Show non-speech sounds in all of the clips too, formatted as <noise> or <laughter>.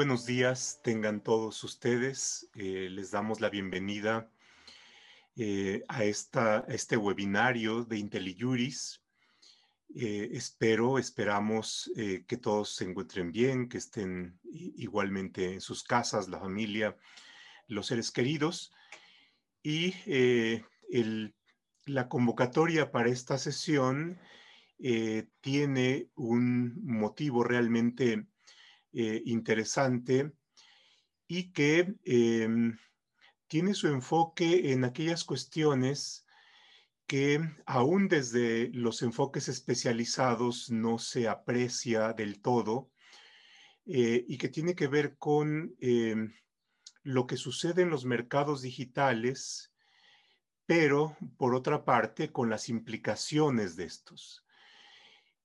buenos días tengan todos ustedes. Eh, les damos la bienvenida eh, a, esta, este webinario de IntelliJuris. Eh, espero, esperamos que todos se encuentren bien, que estén igualmente en sus casas, la familia, los seres queridos. Y la convocatoria para esta sesión tiene un motivo realmente eh, interesante y que em, tiene su enfoque en aquellas cuestiones que aún desde los enfoques especializados no se aprecia del todo eh, y que tiene que ver con em, lo que sucede en los mercados digitales, pero por otra parte con las implicaciones de estos.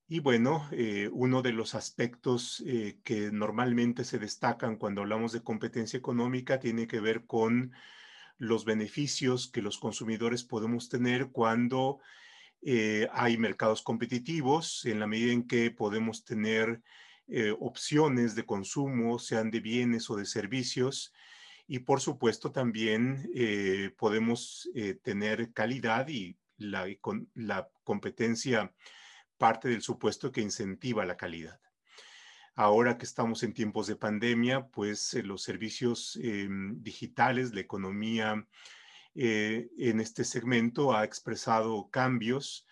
Y bueno, eh, uno de los aspectos eh, que normalmente se destacan cuando hablamos de competencia económica tiene que ver con los beneficios que los consumidores podemos tener cuando eh, hay mercados competitivos, en la medida en que podemos tener opciones de consumo, sean de bienes o de servicios. Y por supuesto también podemos tener calidad y la, la competencia parte del supuesto que incentiva la calidad. Ahora que estamos en tiempos de pandemia, pues eh, los servicios em, digitales, la economía eh, en este segmento ha expresado cambios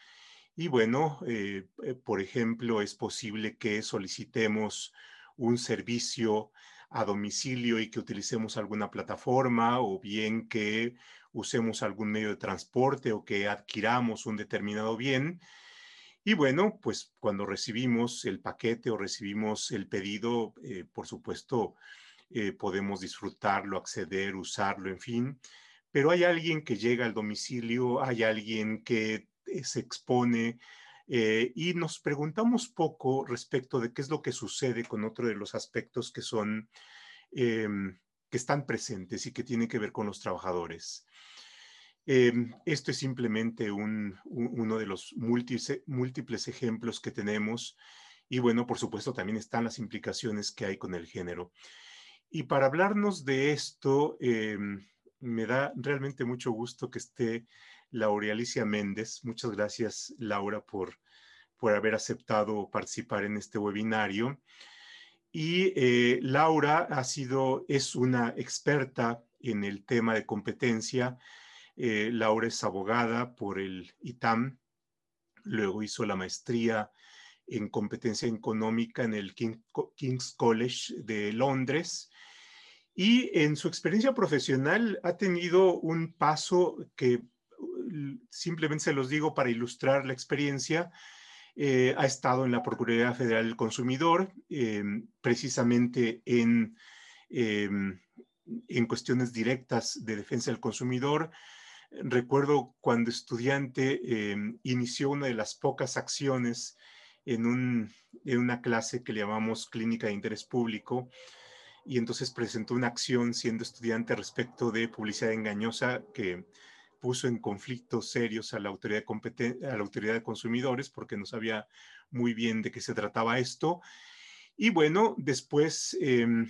y bueno, eh, por ejemplo, es posible que solicitemos un servicio a domicilio y que utilicemos alguna plataforma o bien que usemos algún medio de transporte o que adquiramos un determinado bien y bueno, pues cuando recibimos el paquete o recibimos el pedido, eh, por supuesto, eh, podemos disfrutarlo, acceder, usarlo, en fin. Pero hay alguien que llega al domicilio, hay alguien que eh, se expone y nos preguntamos poco respecto de qué es lo que sucede con otro de los aspectos que son, em, que están presentes y que tienen que ver con los trabajadores. Em, esto es simplemente uno de los múltiples, ejemplos que tenemos y bueno, por supuesto también están las implicaciones que hay con el género. Y para hablarnos de esto, em, me da realmente mucho gusto que esté Laura Alicia Méndez. Muchas gracias, Laura, por, por haber aceptado participar en este webinario. Y eh, Laura ha sido, es una experta en el tema de competencia eh, Laura es abogada por el ITAM, luego hizo la maestría en competencia económica en el King's College de Londres y en su experiencia profesional ha tenido un paso que uh, simplemente se los digo para ilustrar la experiencia. Eh, ha estado en la Procuraduría Federal del Consumidor, em, precisamente en, em, en cuestiones directas de defensa del consumidor, Recuerdo cuando estudiante em, inició una de las pocas acciones en, una clase que le llamamos Clínica de Interés Público y entonces presentó una acción siendo estudiante respecto de publicidad engañosa que puso en conflictos serios a la autoridad de, a la autoridad de consumidores porque no sabía muy bien de qué se trataba esto. Y bueno, después em,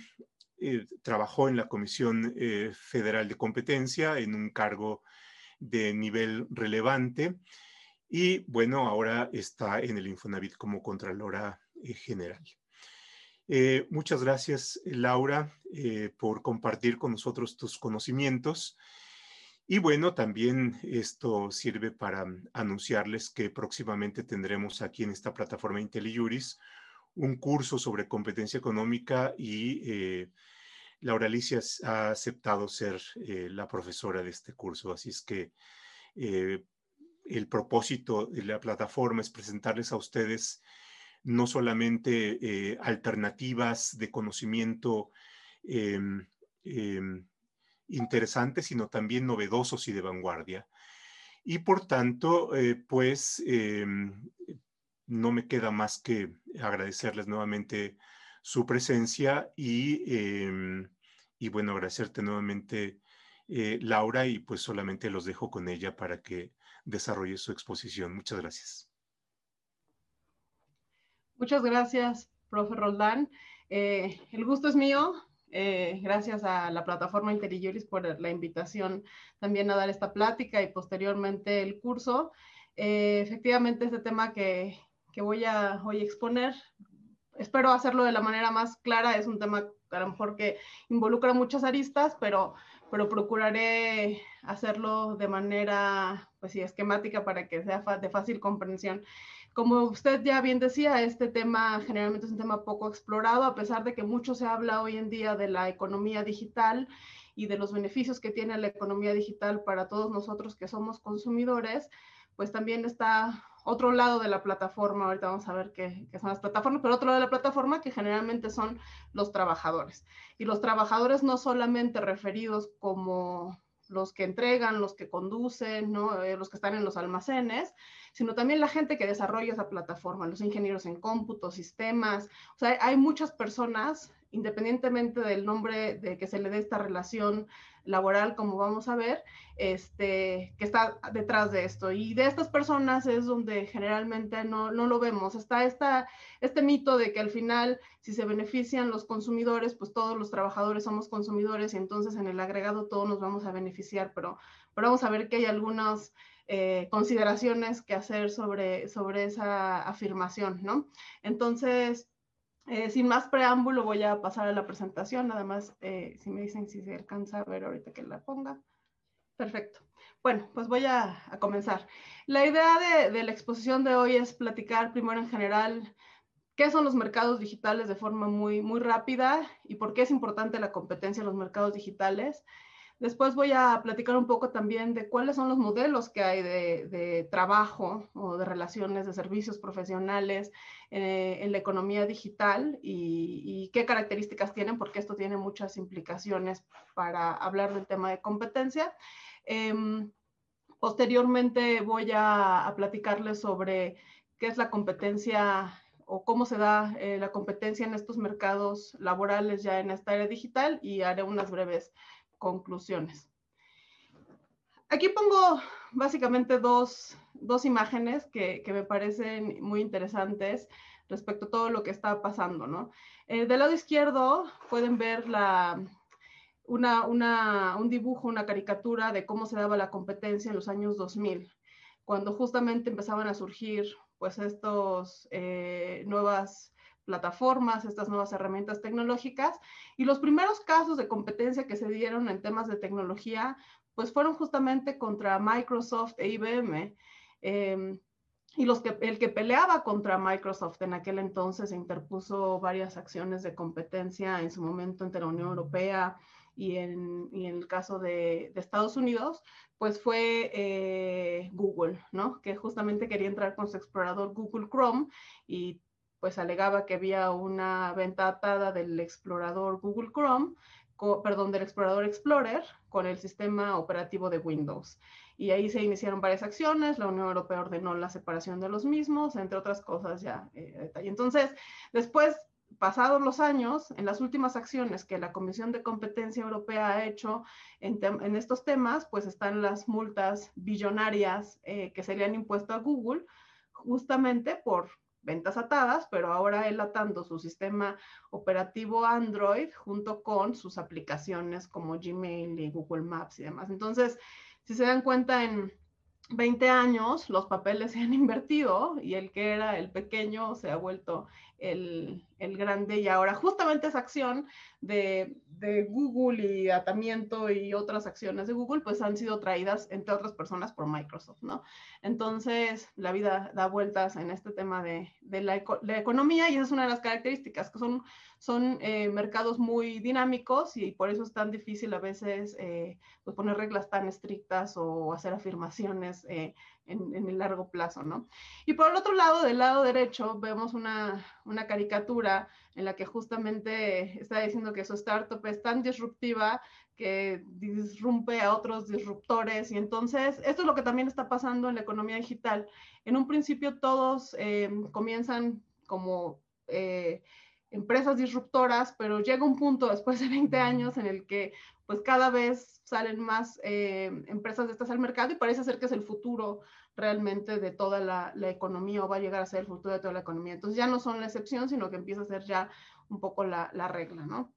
eh, trabajó en la Comisión eh, Federal de Competencia en un cargo de nivel relevante y bueno, ahora está en el Infonavit como Contralora eh, General. Eh, muchas gracias, Laura, eh, por compartir con nosotros tus conocimientos. Y bueno, también esto sirve para anunciarles que próximamente tendremos aquí en esta plataforma IntelliJuris un curso sobre competencia económica y Laura Alicia ha aceptado ser eh, la profesora de este curso, así es que eh, el propósito de la plataforma es presentarles a ustedes no solamente eh, alternativas de conocimiento em, em, interesantes, sino también novedosos y de vanguardia. Y por tanto, pues em, no me queda más que agradecerles nuevamente su presencia y y bueno, agradecerte nuevamente, eh, Laura, y pues solamente los dejo con ella para que desarrolle su exposición. Muchas gracias. Muchas gracias, profe Roldán. Eh, el gusto es mío. Eh, gracias a la plataforma Interiuris por la invitación también a dar esta plática y posteriormente el curso. Efectivamente, este tema que, que voy a hoy exponer, espero hacerlo de la manera más clara. Es un tema a lo mejor que involucra muchas aristas, pero, pero procuraré hacerlo de manera pues sí, esquemática para que sea de fácil comprensión. Como usted ya bien decía, este tema generalmente es un tema poco explorado, a pesar de que mucho se habla hoy en día de la economía digital y de los beneficios que tiene la economía digital para todos nosotros que somos consumidores, pues también está otro lado de la plataforma, ahorita vamos a ver qué, qué, son las plataformas, pero otro lado de la plataforma que generalmente son los trabajadores. Y los trabajadores no solamente referidos como los que entregan, los que conducen, ¿no? Eh, los que están en los almacenes, sino también la gente que desarrolla esa plataforma, los ingenieros en cómputo, sistemas. O sea, hay muchas personas, independientemente del nombre de que se le dé esta relación laboral, como vamos a ver, este, que está detrás de esto. Y de estas personas es donde generalmente no, no lo vemos. Está esta, este mito de que al final, si se benefician los consumidores, pues todos los trabajadores somos consumidores y entonces en el agregado todos nos vamos a beneficiar, pero, pero vamos a ver que hay algunas eh, consideraciones que hacer sobre, sobre esa afirmación, ¿no? Entonces, eh, sin más preámbulo, voy a pasar a la presentación. Nada más, eh, si me dicen si se alcanza a ver ahorita que la ponga. Perfecto. Bueno, pues voy a, comenzar. La idea de, de, la exposición de hoy es platicar primero en general qué son los mercados digitales de forma muy, muy rápida y por qué es importante la competencia en los mercados digitales. Después voy a platicar un poco también de cuáles son los modelos que hay de, trabajo o de relaciones de servicios profesionales eh, en la economía digital y, qué características tienen, porque esto tiene muchas implicaciones para hablar del tema de competencia. Em, posteriormente voy a, platicarles sobre qué es la competencia o cómo se da eh, la competencia en estos mercados laborales ya en esta era digital y haré unas breves conclusiones. Aquí pongo básicamente dos, dos imágenes que, que, me parecen muy interesantes respecto a todo lo que está pasando, ¿no? Eh, del lado izquierdo pueden ver la, una, una, un dibujo, una caricatura de cómo se daba la competencia en los años 2000, cuando justamente empezaban a surgir pues estos eh, nuevas plataformas, estas nuevas herramientas tecnológicas. Y los primeros casos de competencia que se dieron en temas de tecnología, pues fueron justamente contra Microsoft e IBM. Em, y los que, el que peleaba contra Microsoft en aquel entonces se interpuso varias acciones de competencia en su momento entre la Unión Europea y en, y el caso de, de, Estados Unidos, pues fue eh, Google, ¿no? Que justamente quería entrar con su explorador Google Chrome y pues alegaba que había una venta atada del explorador Google Chrome, perdón, del explorador Explorer con el sistema operativo de Windows. Y ahí se iniciaron varias acciones, la Unión Europea ordenó la separación de los mismos, entre otras cosas ya. Eh, Entonces, después, pasados los años, en las últimas acciones que la Comisión de Competencia Europea ha hecho en, en estos temas, pues están las multas billonarias eh, que se le han impuesto a Google justamente por ventas atadas, pero ahora él atando su sistema operativo Android junto con sus aplicaciones como Gmail y Google Maps y demás. Entonces, si se dan cuenta, en 20 años los papeles se han <laughs> invertido y el que era el pequeño se ha vuelto el, grande y ahora justamente esa acción de, Google y atamiento y otras acciones de Google pues han sido traídas entre otras personas por Microsoft, ¿no? Entonces la vida da vueltas en este tema de, la, economía y esa es una de las características, que son, son eh, mercados muy dinámicos y por eso es tan difícil a veces eh, pues poner reglas tan estrictas o hacer afirmaciones eh, en, en, el largo plazo, ¿no? Y por el otro lado, del lado derecho, vemos una, una caricatura en la que justamente está diciendo que su startup es tan disruptiva que disrumpe a otros disruptores y entonces esto es lo que también está pasando en la economía digital. En un principio todos eh, comienzan como eh, empresas disruptoras, pero llega un punto después de 20 años en el que pues cada vez salen más eh, empresas de estas al mercado y parece ser que es el futuro realmente de toda la, economía o va a llegar a ser el futuro de toda la economía. Entonces ya no son la excepción, sino que empieza a ser ya un poco la, regla, ¿no?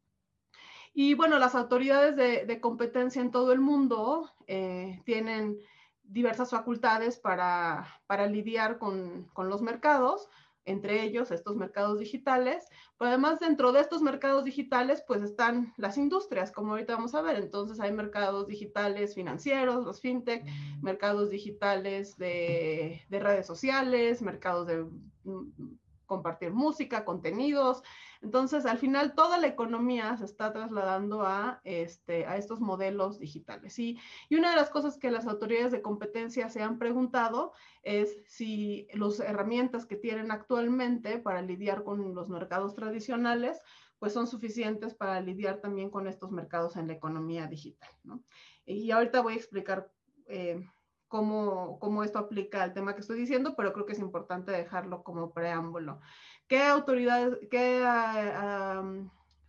Y bueno, las autoridades de, competencia en todo el mundo eh, tienen diversas facultades para, lidiar con, los mercados, entre ellos estos mercados digitales, pero además dentro de estos mercados digitales pues están las industrias, como ahorita vamos a ver, entonces hay mercados digitales financieros, los fintech, mercados digitales de, de redes sociales, mercados de mm, compartir música, contenidos, entonces, al final, toda la economía se está trasladando a, este, a estos modelos digitales. Y, y una de las cosas que las autoridades de competencia se han preguntado es si las herramientas que tienen actualmente para lidiar con los mercados tradicionales, pues son suficientes para lidiar también con estos mercados en la economía digital. ¿no? Y ahorita voy a explicar eh, cómo, cómo, esto aplica al tema que estoy diciendo, pero creo que es importante dejarlo como preámbulo. ¿Qué autoridades, qué ah,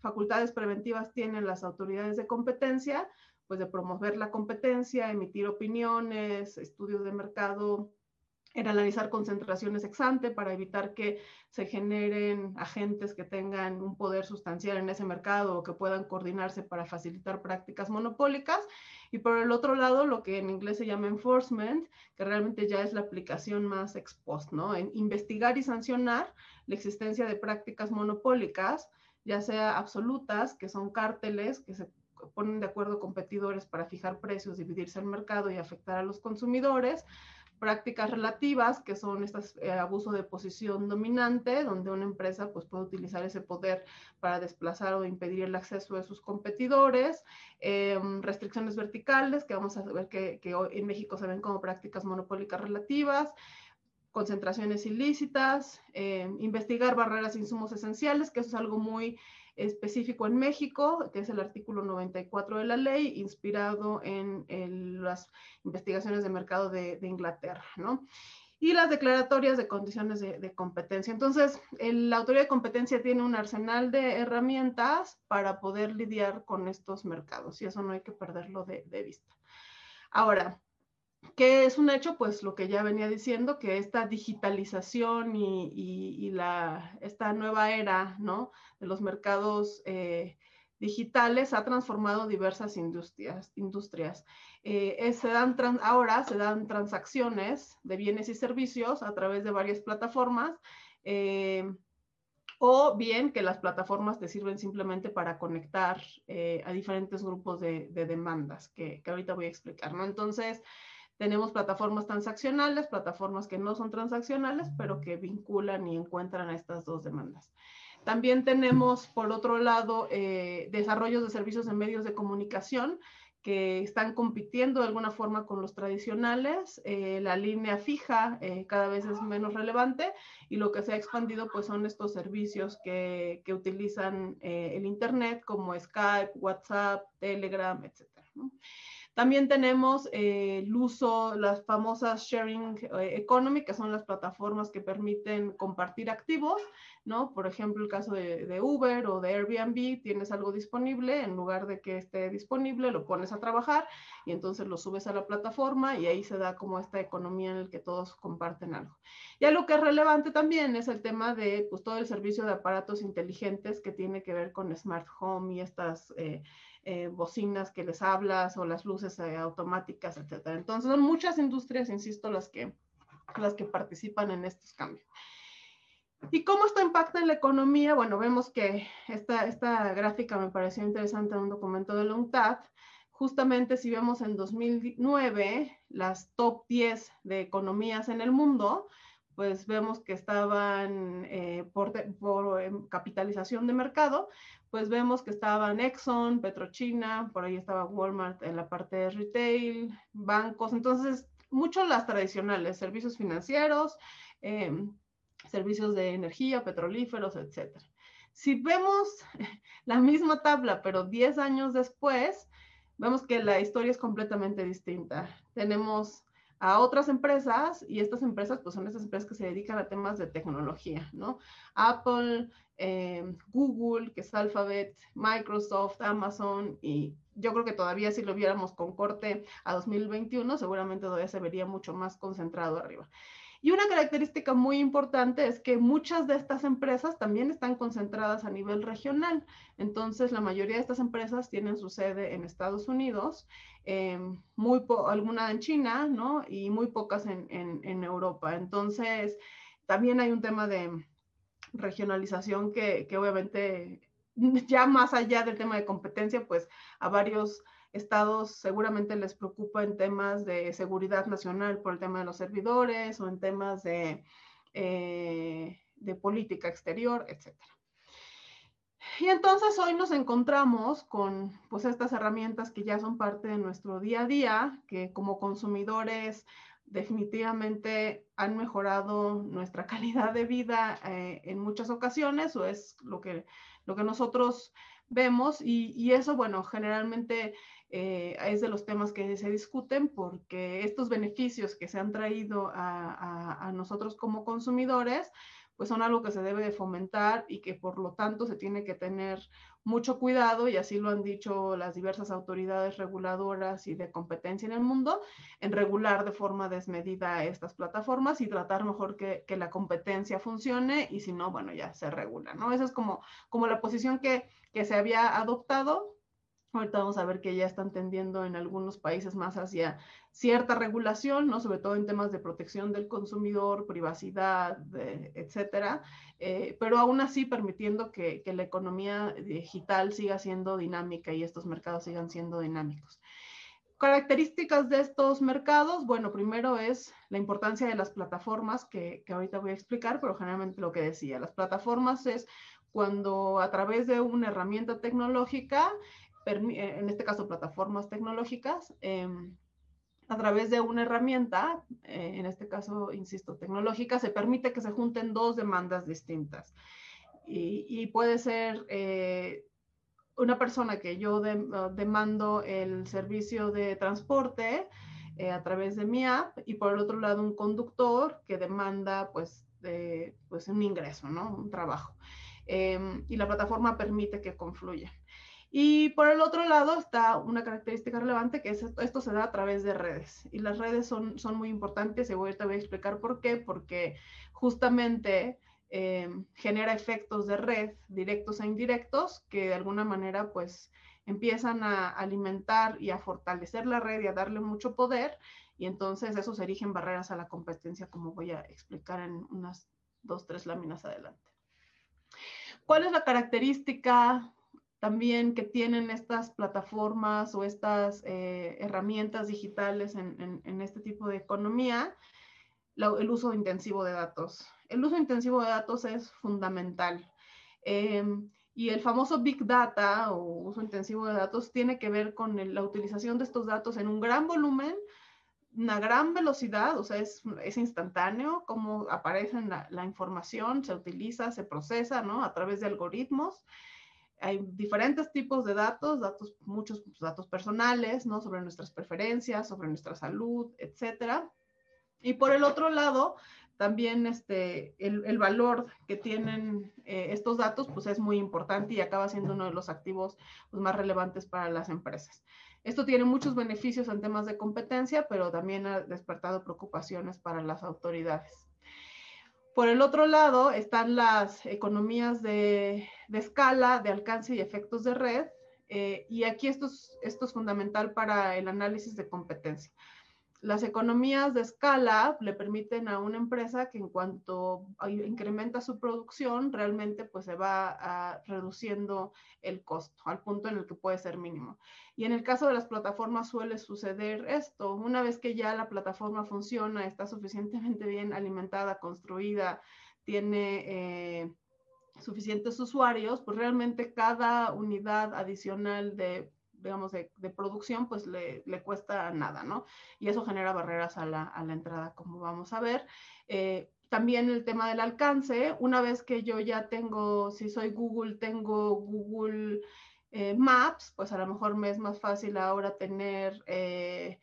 facultades preventivas tienen las autoridades de competencia? Pues de promover la competencia, emitir opiniones, estudios de mercado, en analizar concentraciones ex ante para evitar que se generen agentes que tengan un poder sustancial en ese mercado o que puedan coordinarse para facilitar prácticas monopólicas. Y por el otro lado, lo que en inglés se llama enforcement, que realmente ya es la aplicación más ex ¿no? En investigar y sancionar la existencia de prácticas monopólicas, ya sea absolutas, que son cárteles que se ponen de acuerdo competidores para fijar precios, dividirse el mercado y afectar a los consumidores, prácticas relativas, que son estas eh, abuso de posición dominante, donde una empresa pues, puede utilizar ese poder para desplazar o impedir el acceso de sus competidores, em, restricciones verticales, que vamos a ver que, que en México se ven como prácticas monopólicas relativas, concentraciones ilícitas, eh, investigar barreras e insumos esenciales, que eso es algo muy específico en México, que es el artículo 94 de la ley, inspirado en, las investigaciones de mercado de, Inglaterra, ¿no? Y las declaratorias de condiciones de, competencia. Entonces, la autoridad de competencia tiene un arsenal de herramientas para poder lidiar con estos mercados y eso no hay que perderlo de, de vista. Ahora, ¿Qué es un hecho? Pues lo que ya venía diciendo, que esta digitalización y, la, esta nueva era ¿no? de los mercados eh, digitales ha transformado diversas industrias. industrias. Eh, se dan ahora se dan transacciones de bienes y servicios a través de varias plataformas. Eh, o bien que las plataformas te sirven simplemente para conectar a diferentes grupos de, demandas, que, que, ahorita voy a explicar, ¿no? Entonces, tenemos plataformas transaccionales, plataformas que no son transaccionales, pero que vinculan y encuentran a estas dos demandas. También tenemos, por otro lado, eh, desarrollos de servicios en medios de comunicación que están compitiendo de alguna forma con los tradicionales. Eh, la línea fija eh, cada vez es menos relevante y lo que se ha expandido pues son estos servicios que, que utilizan el Internet como Skype, WhatsApp, Telegram, etc. También tenemos eh, el uso, las famosas sharing eh, economy, que son las plataformas que permiten compartir activos, ¿no? Por ejemplo, el caso de, Uber o de Airbnb, tienes algo disponible, en lugar de que esté disponible, lo pones a trabajar y entonces lo subes a la plataforma y ahí se da como esta economía en la que todos comparten algo. Y algo que es relevante también es el tema de pues, todo el servicio de aparatos inteligentes que tiene que ver con Smart Home y estas... Eh, eh, bocinas que les hablas o las luces eh, automáticas, etcétera. Entonces son muchas industrias, insisto, las que, las que participan en estos cambios. ¿Y cómo esto impacta en la economía? Bueno, vemos que esta, esta gráfica me pareció interesante en un documento de la UNCTAD. Justamente si vemos en 2009 las top 10 de economías en el mundo, pues vemos que estaban eh, por, por capitalización de mercado, pues vemos que estaban Exxon, Petrochina, por ahí estaba Walmart en la parte de retail, bancos, entonces muchos las tradicionales, servicios financieros, em, servicios de energía, petrolíferos, etc. Si vemos <laughs> la misma tabla, pero 10 años después, vemos que la historia es completamente distinta. Tenemos a otras empresas y estas empresas pues son estas empresas que se dedican a temas de tecnología, ¿no? Apple, eh, Google, que es Alphabet, Microsoft, Amazon y yo creo que todavía si lo viéramos con corte a 2021 seguramente todavía se vería mucho más concentrado arriba. Y una característica muy importante es que muchas de estas empresas también están concentradas a nivel regional. Entonces, la mayoría de estas empresas tienen su sede en Estados Unidos, em, muy alguna en China, ¿no? Y muy pocas en, en, Europa. Entonces, también hay un tema de regionalización que, que obviamente <laughs> ya más allá del tema de competencia, pues a varios estados seguramente les preocupa en temas de seguridad nacional por el tema de los servidores o en temas de, eh, de política exterior, etc. Y entonces hoy nos encontramos con pues estas herramientas que ya son parte de nuestro día a día, que como consumidores definitivamente han mejorado nuestra <laughs> calidad de vida eh, en muchas ocasiones o es lo que, lo que nosotros vemos y, y eso, bueno, generalmente eh, es de los temas que se discuten porque estos beneficios que se han traído a, nosotros como consumidores, pues son algo que se debe de fomentar y que por lo tanto se tiene que tener mucho cuidado, y así lo han dicho las diversas autoridades reguladoras y de competencia en el mundo, en regular de forma desmedida estas plataformas y tratar mejor que, que la competencia funcione y si no, bueno, ya se regula, ¿no? Esa es como, como la posición que, que se había adoptado Ahorita vamos a ver que ya están tendiendo en algunos países más hacia cierta regulación, ¿no? Sobre todo en temas de protección del consumidor, privacidad, etcétera, eh, pero aún así permitiendo que, que, la economía digital siga siendo dinámica y estos mercados sigan siendo dinámicos. Características de estos mercados, bueno, primero es la importancia de las plataformas, que, que ahorita voy a explicar, pero generalmente lo que decía, las plataformas es cuando a través de una herramienta tecnológica eh, en este caso plataformas tecnológicas, em, a través de una herramienta, eh, en este caso, insisto, tecnológica, se permite que se junten dos demandas distintas. Y, puede ser eh, una persona que yo demando el servicio de transporte a través de mi app y por el otro lado un conductor que demanda pues, pues un ingreso, ¿no? Un trabajo. Em, y la plataforma permite que confluya. Y por el otro lado está una característica relevante que es esto, se da a través de redes. Y las redes son, son muy importantes y voy a explicar por qué. Porque justamente eh, genera efectos de red directos e indirectos que de alguna manera pues empiezan a alimentar y a fortalecer la red y a darle mucho poder. Y entonces eso se erigen barreras a la competencia como voy a explicar en unas dos, tres láminas adelante. ¿Cuál es la característica también que tienen estas plataformas o estas eh, herramientas digitales en, este tipo de economía, el uso intensivo de datos. El uso intensivo de datos es fundamental. Em, y el famoso Big Data o uso intensivo de datos tiene que ver con la utilización de estos datos en un gran volumen, una gran velocidad, o sea, es, instantáneo como aparece la, la, información, se utiliza, se procesa, ¿no? A través de algoritmos hay diferentes tipos de datos, datos, muchos datos personales, ¿no? Sobre nuestras preferencias, sobre nuestra salud, etcétera. Y por el otro lado, también este, el, valor que tienen eh, estos datos, pues es muy importante y acaba siendo uno de los activos pues, más relevantes para las empresas. Esto tiene muchos beneficios en temas de competencia, pero también ha despertado preocupaciones para las autoridades. Por el otro lado están las economías de, escala, de alcance y efectos de red. Eh, y aquí esto es fundamental para el análisis de competencia. Las economías de escala le permiten a una empresa que en cuanto incrementa su producción, realmente pues se va reduciendo el costo al punto en el que puede ser mínimo. Y en el caso de las plataformas suele suceder esto. Una vez que ya la plataforma funciona, está suficientemente bien alimentada, construida, tiene... Eh, suficientes usuarios, pues realmente cada unidad adicional de digamos, de, producción, pues le, cuesta nada, ¿no? Y eso genera barreras a la, entrada, como vamos a ver. Eh, también el tema del alcance, una vez que yo ya tengo, si soy Google, tengo Google eh, Maps, pues a lo mejor me es más fácil ahora tener, eh,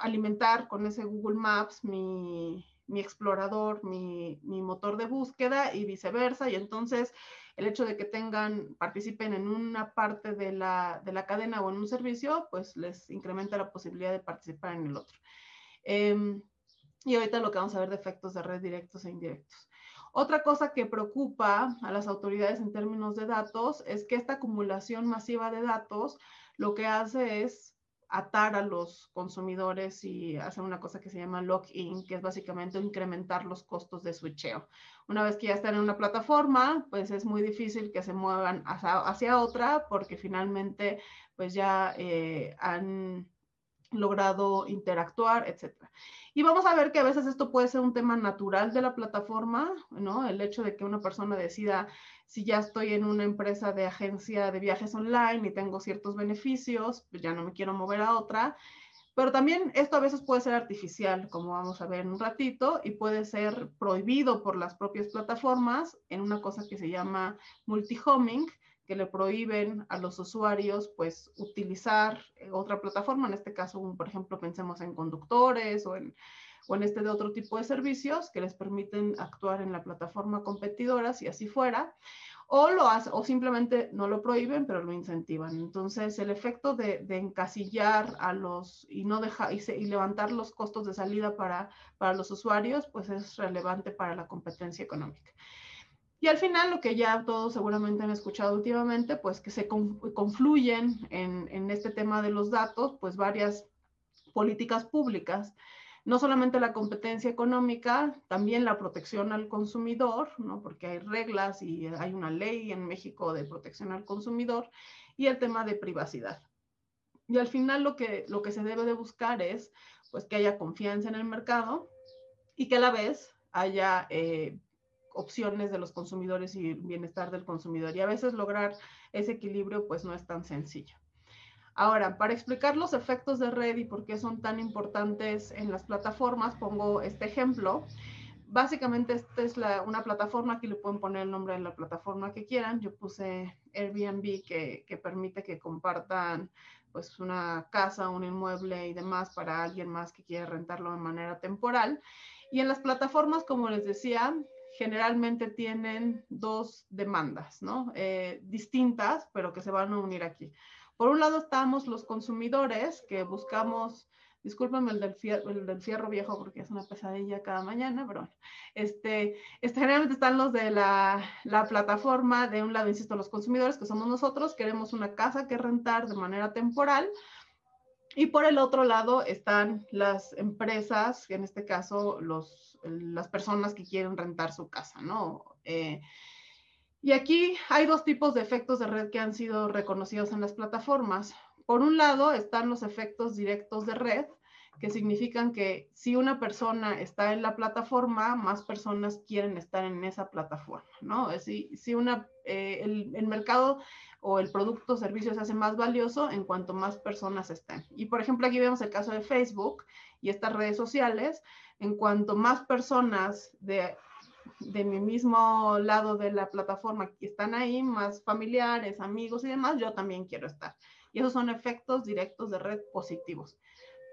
alimentar con ese Google Maps mi, explorador, mi, mi motor de búsqueda y viceversa. Y entonces el hecho de que tengan, participen en una parte de la, cadena o en un servicio, pues les incrementa la posibilidad de participar en el otro. Em, Y ahorita lo que vamos a ver de efectos de red directos e indirectos. Otra cosa que preocupa a las autoridades en términos de datos es que esta acumulación masiva de datos lo que hace es atar a los consumidores y hacer una cosa que se llama lock-in, que es básicamente incrementar los costos de switcheo. Una vez que ya están en una plataforma, pues es muy difícil que se muevan hacia, otra porque finalmente pues ya eh, han logrado interactuar, etcétera. Y vamos a ver que a veces esto puede ser un tema natural de la plataforma, ¿no? El hecho de que una persona decida si ya estoy en una empresa de agencia de viajes online y tengo ciertos beneficios, pues ya no me quiero mover a otra. Pero también esto a veces puede ser artificial, como vamos a ver en un ratito, y puede ser prohibido por las propias plataformas en una cosa que se llama multi-homing, que le prohíben a los usuarios pues utilizar otra plataforma, en este caso, por ejemplo, pensemos en conductores o en este de otro tipo de servicios que les permiten actuar en la plataforma competidora, si así fuera, o, lo hace, o simplemente no lo prohíben, pero lo incentivan. Entonces, el efecto de, encasillar a los y no dejar y, y, levantar los costos de salida para, para los usuarios, pues es relevante para la competencia económica. Y al final, lo que ya todos seguramente han escuchado últimamente, pues que se confluyen en, en este tema de los datos, pues varias políticas públicas no solamente la competencia económica, también la protección al consumidor, ¿no? porque hay reglas y hay una ley en México de protección al consumidor, y el tema de privacidad. Y al final lo que, lo que se debe de buscar es pues, que haya confianza en el mercado y que a la vez haya eh, opciones de los consumidores y bienestar del consumidor. Y a veces lograr ese equilibrio pues no es tan sencillo. Ahora, para explicar los efectos de red y por qué son tan importantes en las plataformas, pongo este ejemplo. Básicamente, esta es una plataforma, aquí le pueden poner el nombre de la plataforma que quieran. Yo puse Airbnb que, que permite que compartan pues una casa, un inmueble y demás para alguien más que quiere rentarlo de manera temporal. Y en las plataformas, como les decía, generalmente tienen dos demandas, ¿no? Eh, distintas, pero que se van a unir aquí. Por un lado estamos los consumidores que buscamos, discúlpenme el del, fierro, el del fierro viejo porque es una pesadilla cada mañana, pero este, este, generalmente están los de la plataforma, de un lado, insisto, los consumidores que somos nosotros, queremos una casa que rentar de manera temporal, y por el otro lado están las empresas, en este caso los, las personas que quieren rentar su casa, ¿no? Eh, y aquí hay dos tipos de efectos de red que han sido reconocidos en las plataformas. Por un lado están los efectos directos de red, que significan que si una persona está en la plataforma, más personas quieren estar en esa plataforma, ¿no? Si, si una, eh, el, el, mercado o el producto o servicio se hace más valioso en cuanto más personas estén. Y por ejemplo, aquí vemos el caso de Facebook y estas redes sociales, en cuanto más personas de de mi mismo lado de la plataforma están ahí, más familiares, amigos y demás, yo también quiero estar. Y esos son efectos directos de red positivos.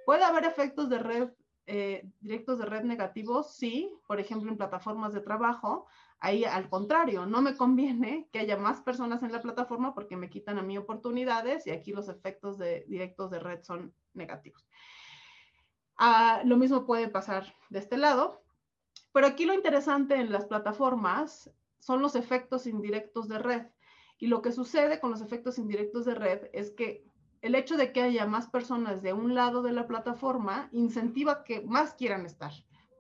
¿Puede haber efectos de red eh, directos de red negativos? Sí, por ejemplo, en plataformas de trabajo. Ahí al contrario, no me conviene que haya más personas en la plataforma porque me quitan a mí oportunidades y aquí los efectos de, directos de red son negativos. Ah, lo mismo puede pasar de este lado. Pero aquí lo interesante en las plataformas son los efectos indirectos de red. Y lo que sucede con los efectos indirectos de red es que el hecho de que haya más personas de un lado de la plataforma incentiva que más quieran estar.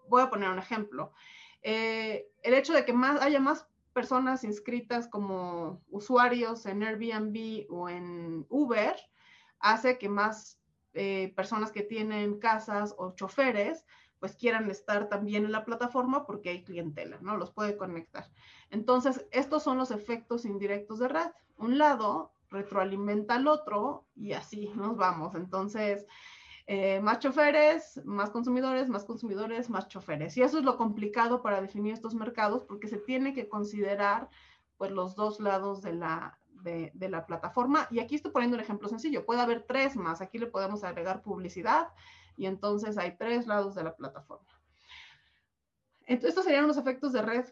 Voy a poner un ejemplo. Eh, el hecho de que más, haya más personas inscritas como usuarios en Airbnb o en Uber hace que más eh, personas que tienen casas o choferes pues quieran estar también en la plataforma porque hay clientela, ¿no? Los puede conectar. Entonces, estos son los efectos indirectos de red. Un lado retroalimenta al otro y así nos vamos. Entonces, eh, más choferes, más consumidores, más consumidores, más choferes. Y eso es lo complicado para definir estos mercados porque se tiene que considerar pues los dos lados de la, de, la plataforma. Y aquí estoy poniendo un ejemplo sencillo. Puede haber tres más. Aquí le podemos agregar publicidad, y entonces hay tres lados de la plataforma. Entonces, estos serían los efectos de red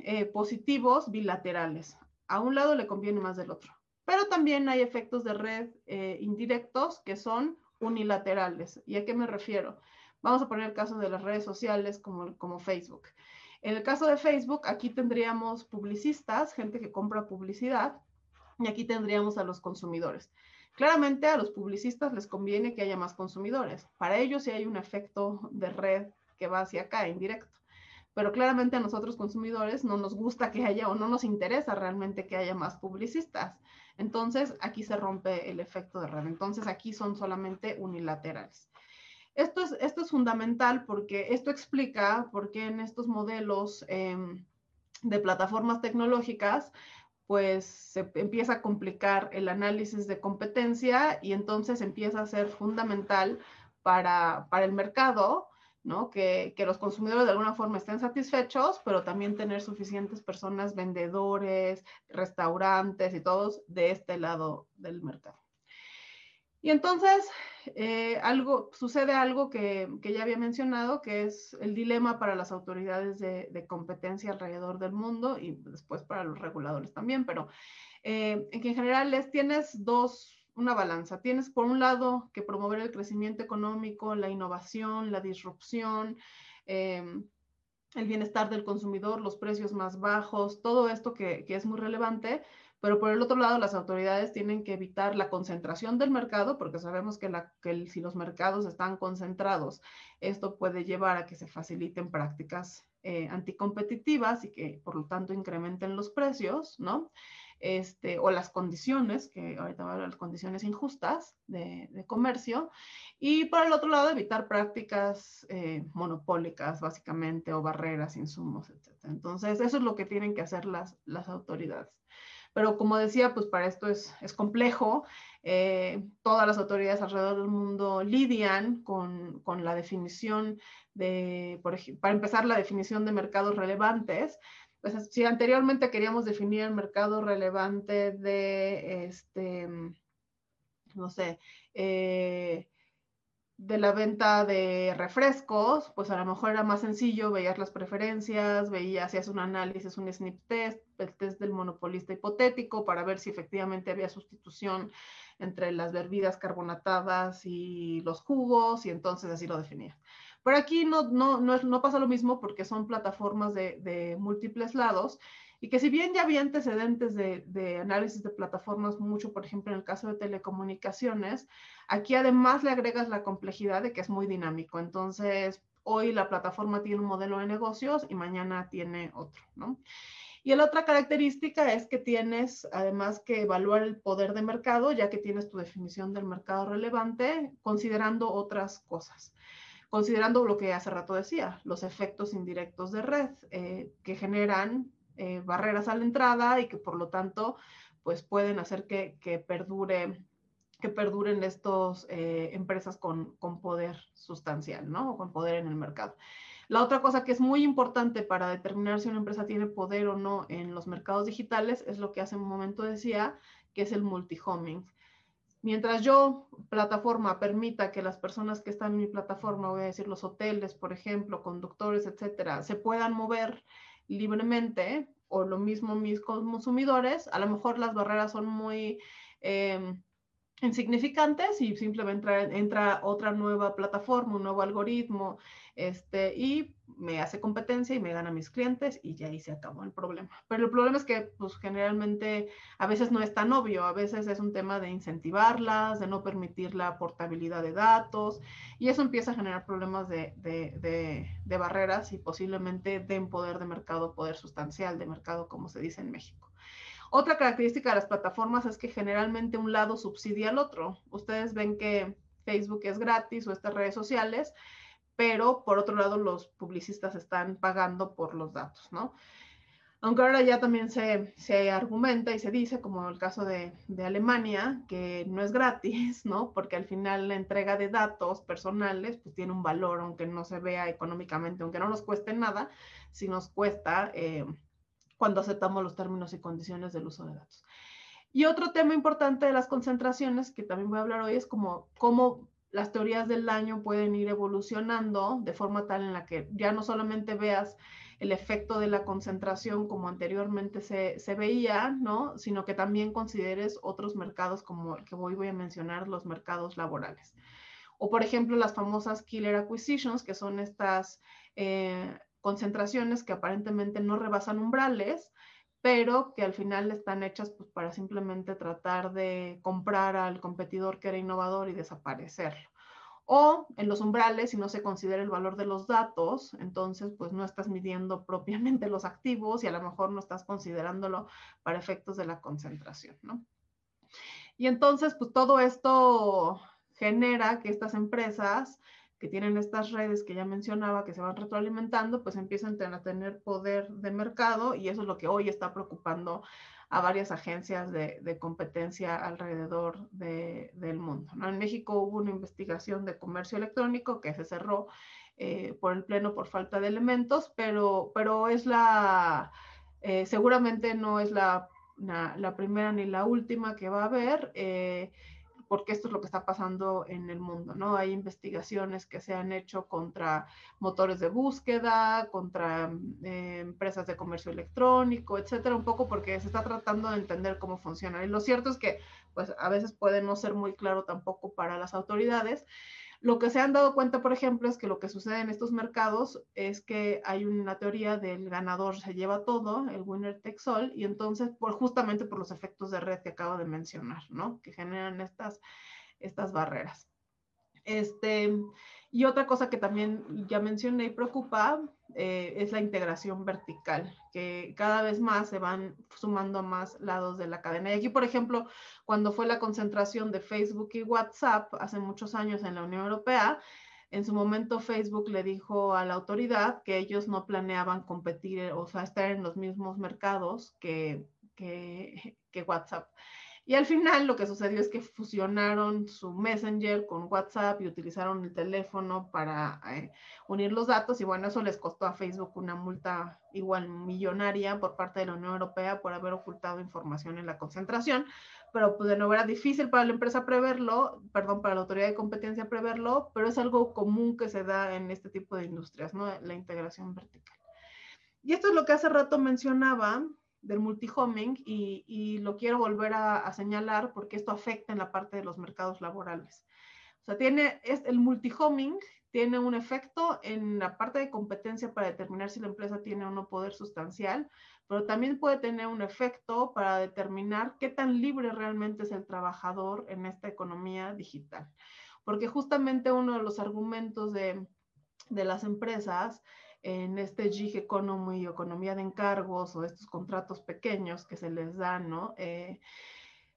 eh, positivos bilaterales. A un lado le conviene más del otro. Pero también hay efectos de red eh, indirectos que son unilaterales. ¿Y a qué me refiero? Vamos a poner el caso de las redes sociales como, como Facebook. En el caso de Facebook, aquí tendríamos publicistas, gente que compra publicidad, y aquí tendríamos a los consumidores. Claramente a los publicistas les conviene que haya más consumidores. Para ellos sí hay un efecto de red que va hacia acá, indirecto. Pero claramente a nosotros consumidores no nos gusta que haya o no nos interesa realmente que haya más publicistas. Entonces aquí se rompe el efecto de red. Entonces aquí son solamente unilaterales. Esto es, esto es fundamental porque esto explica por qué en estos modelos em, de plataformas tecnológicas pues se empieza a complicar el análisis de competencia y entonces empieza a ser fundamental para, para el mercado, ¿no? Que, que, los consumidores de alguna forma estén satisfechos, pero también tener suficientes personas, vendedores, restaurantes y todos de este lado del mercado. Y entonces, eh, algo, sucede algo que, ya había mencionado, que es el dilema para las autoridades de, competencia alrededor del mundo y después para los reguladores también, pero eh, en que en general tienes dos, una balanza. Tienes por un lado que promover el crecimiento económico, la innovación, la disrupción, em, el bienestar del consumidor, los precios más bajos, todo esto que, que es muy relevante, pero por el otro lado, las autoridades tienen que evitar la concentración del mercado, porque sabemos que, si los mercados están concentrados, esto puede llevar a que se faciliten prácticas eh, anticompetitivas y que por lo tanto incrementen los precios, ¿no? Este, o las condiciones, que ahorita voy a hablar de las condiciones injustas de, comercio, y por el otro lado evitar prácticas eh, monopólicas básicamente o barreras, insumos, etc. Entonces, eso es lo que tienen que hacer las, las autoridades. Pero como decía, pues para esto es, es complejo. Eh, todas las autoridades alrededor del mundo lidian con, con la definición de, por para empezar, la definición de mercados relevantes. Pues, si anteriormente queríamos definir el mercado relevante de, este, no sé, eh, de la venta de refrescos, pues a lo mejor era más sencillo, veías las preferencias, veías, hacías un análisis, un snip test, el test del monopolista hipotético para ver si efectivamente había sustitución entre las bebidas carbonatadas y los jugos, y entonces así lo definía. Pero aquí no, no, no, pasa lo mismo porque son plataformas de, de múltiples lados y que si bien ya había antecedentes de, análisis de plataformas, mucho, por ejemplo, en el caso de telecomunicaciones, aquí además le agregas la complejidad de que es muy dinámico. Entonces, hoy la plataforma tiene un modelo de negocios y mañana tiene otro, ¿no? Y la otra característica es que tienes además que evaluar el poder de mercado, ya que tienes tu definición del mercado relevante, considerando otras cosas considerando lo que hace rato decía, los efectos indirectos de red eh, que generan eh, barreras a la entrada y que por lo tanto pues pueden hacer que, que perdure que perduren estas eh, empresas con, con, poder sustancial, ¿no? O con poder en el mercado. La otra cosa que es muy importante para determinar si una empresa tiene poder o no en los mercados digitales es lo que hace un momento decía, que es el multi-homing. Mientras yo, plataforma, permita que las personas que están en mi plataforma, voy a decir los hoteles, por ejemplo, conductores, etcétera, se puedan mover libremente o lo mismo mis consumidores, a lo mejor las barreras son muy em, insignificantes y simplemente entra, otra nueva plataforma, un nuevo algoritmo, este, y me hace competencia y me gana mis clientes y ya ahí se acabó el problema. Pero el problema es que pues generalmente a veces no es tan obvio, a veces es un tema de incentivarlas, de no permitir la portabilidad de datos y eso empieza a generar problemas de, de, de barreras y posiblemente den poder de mercado, poder sustancial de mercado, como se dice en México. Otra característica de las plataformas es que generalmente un lado subsidia al otro. Ustedes ven que Facebook es gratis o estas redes sociales, pero por otro lado los publicistas están pagando por los datos, ¿no? Aunque ahora ya también se, se argumenta y se dice, como el caso de, de, Alemania, que no es gratis, <laughs> ¿no? Porque al final la entrega de datos personales pues tiene un valor, aunque no se vea económicamente, aunque no nos cueste nada, si nos cuesta eh, cuando aceptamos los términos y condiciones del uso de datos. Y otro tema importante de las concentraciones, que también voy a hablar hoy, es como cómo las teorías del daño pueden ir evolucionando de forma tal en la que ya no solamente veas el efecto de la concentración como anteriormente se, se veía, ¿no? Sino que también consideres otros mercados como el que hoy voy a mencionar, los mercados laborales. O por ejemplo, las famosas killer acquisitions, que son estas eh, concentraciones que aparentemente no rebasan umbrales, pero que al final están hechas pues, para simplemente tratar de comprar al competidor que era innovador y desaparecerlo. O en los umbrales, si no se considera el valor de los datos, entonces pues no estás midiendo propiamente los activos y a lo mejor no estás considerándolo para efectos de la concentración, ¿no? Y entonces pues todo esto genera que estas empresas que tienen estas redes que ya mencionaba, que se van retroalimentando, pues empiezan a tener poder de mercado y eso es lo que hoy está preocupando a varias agencias de, competencia alrededor del mundo. En México hubo una investigación de comercio electrónico que se cerró eh, por el pleno por falta de elementos, pero, pero es la, eh, seguramente no es la, la, primera ni la última que va a haber. Eh, porque esto es lo que está pasando en el mundo, ¿no? Hay investigaciones que se han hecho contra motores de búsqueda, contra eh, empresas de comercio electrónico, etcétera, un poco porque se está tratando de entender cómo funciona. Y lo cierto es que, pues, a veces puede no ser muy claro tampoco para las autoridades. Lo que se han dado cuenta, por ejemplo, es que lo que sucede en estos mercados es que hay una teoría del ganador se lleva todo, el winner takes all, y entonces, por, justamente por los efectos de red que acabo de mencionar, ¿no? Que generan estas, estas barreras. Este, y otra cosa que también ya mencioné y preocupa eh, es la integración vertical, que cada vez más se van sumando a más lados de la cadena. Y aquí, por ejemplo, cuando fue la concentración de Facebook y WhatsApp hace muchos años en la Unión Europea, en su momento Facebook le dijo a la autoridad que ellos no planeaban competir, o sea, estar en los mismos mercados que, que, que WhatsApp. Y al final lo que sucedió es que fusionaron su Messenger con WhatsApp y utilizaron el teléfono para eh, unir los datos y bueno, eso les costó a Facebook una multa igual millonaria por parte de la Unión Europea por haber ocultado información en la concentración, pero pues de nuevo era difícil para la empresa preverlo, perdón, para la autoridad de competencia preverlo, pero es algo común que se da en este tipo de industrias, ¿no? La integración vertical. Y esto es lo que hace rato mencionaba, del multihoming y, y lo quiero volver a, señalar porque esto afecta en la parte de los mercados laborales. O sea, tiene, es, el multihoming tiene un efecto en la parte de competencia para determinar si la empresa tiene o no poder sustancial, pero también puede tener un efecto para determinar qué tan libre realmente es el trabajador en esta economía digital. Porque justamente uno de los argumentos de, de las empresas en este gig economy o economía de encargos o estos contratos pequeños que se les dan, ¿no? Eh,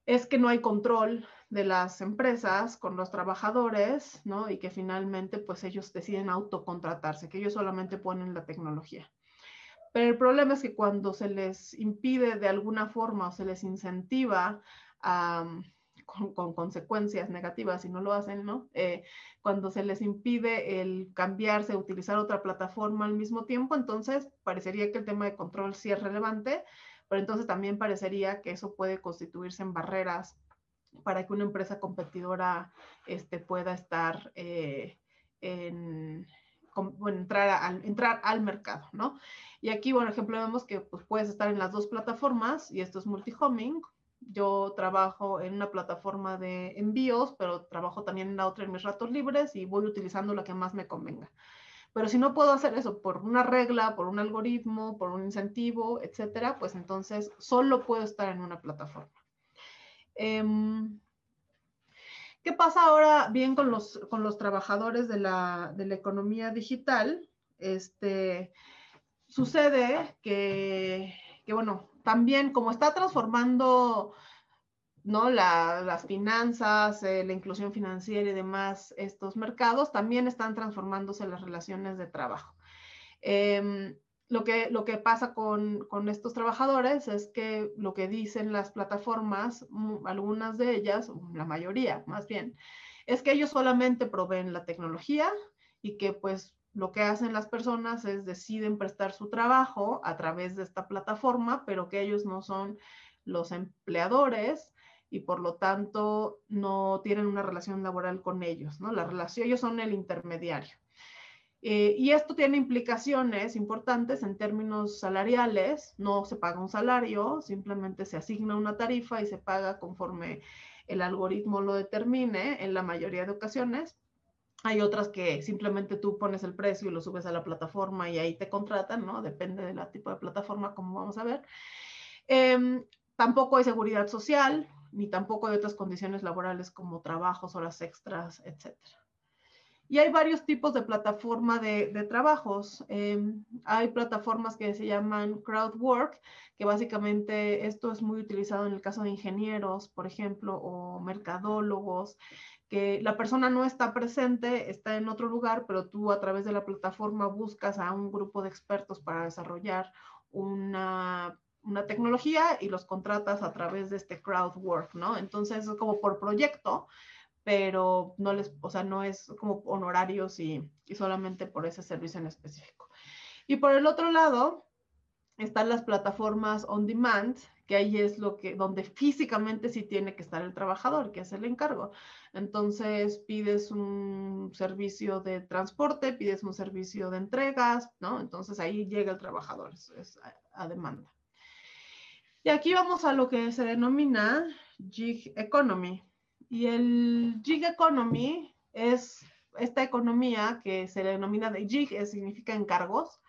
es que no hay control de las empresas con los trabajadores, ¿no? Y que finalmente pues ellos deciden autocontratarse, que ellos solamente ponen la tecnología. Pero el problema es que cuando se les impide de alguna forma o se les incentiva a, con, consecuencias negativas si no lo hacen, ¿no? Eh, cuando se les impide el cambiarse, utilizar otra plataforma al mismo tiempo, entonces parecería que el tema de control sí es relevante, pero entonces también parecería que eso puede constituirse en barreras para que una empresa competidora este, pueda estar eh, en, entrar, al, entrar al mercado, ¿no? Y aquí, por ejemplo, vemos que pues, puedes estar en las dos plataformas y esto es multi-homing, yo trabajo en una plataforma de envíos, pero trabajo también en la otra en mis ratos libres y voy utilizando la que más me convenga. Pero si no puedo hacer eso por una regla, por un algoritmo, por un incentivo, etcétera, pues entonces solo puedo estar en una plataforma. Em, ¿Qué pasa ahora bien con los, con los trabajadores de la, de la economía digital? Este, sucede que, que, bueno, también como está transformando ¿no? las finanzas, eh, la inclusión financiera y demás, estos mercados, también están transformándose las relaciones de trabajo. Em, lo, que, lo que pasa con, con, estos trabajadores es que lo que dicen las plataformas, algunas de ellas, la mayoría más bien, es que ellos solamente proveen la tecnología y que pues lo que hacen las personas es deciden prestar su trabajo a través de esta plataforma, pero que ellos no son los empleadores y por lo tanto no tienen una relación laboral con ellos, ¿no? La relación, ellos son el intermediario. Eh, y esto tiene implicaciones importantes en términos salariales, no se paga un salario, simplemente se asigna una tarifa y se paga conforme el algoritmo lo determine en la mayoría de ocasiones Hay otras que simplemente tú pones el precio y lo subes a la plataforma y ahí te contratan, ¿no? Depende del tipo de plataforma, como vamos a ver. Em, tampoco hay seguridad social, ni tampoco hay otras condiciones laborales como trabajos, horas extras, etc. Y hay varios tipos de plataforma de, trabajos. Em, hay plataformas que se llaman crowdwork, que básicamente esto es muy utilizado en el caso de ingenieros, por ejemplo, o mercadólogos, que la persona no está presente, está en otro lugar, pero tú a través de la plataforma buscas a un grupo de expertos para desarrollar una, una tecnología y los contratas a través de este crowdwork, ¿no? Entonces es como por proyecto, pero no les, o sea, no es como honorarios y, y solamente por ese servicio en específico. Y por el otro lado, están las plataformas on demand, que ahí es lo que, donde físicamente sí tiene que estar el trabajador, que es el encargo. Entonces pides un servicio de transporte, pides un servicio de entregas, ¿no? Entonces ahí llega el trabajador, es, a, demanda. Y aquí vamos a lo que se denomina gig economy. Y el gig economy es esta economía que se denomina de gig, significa encargos,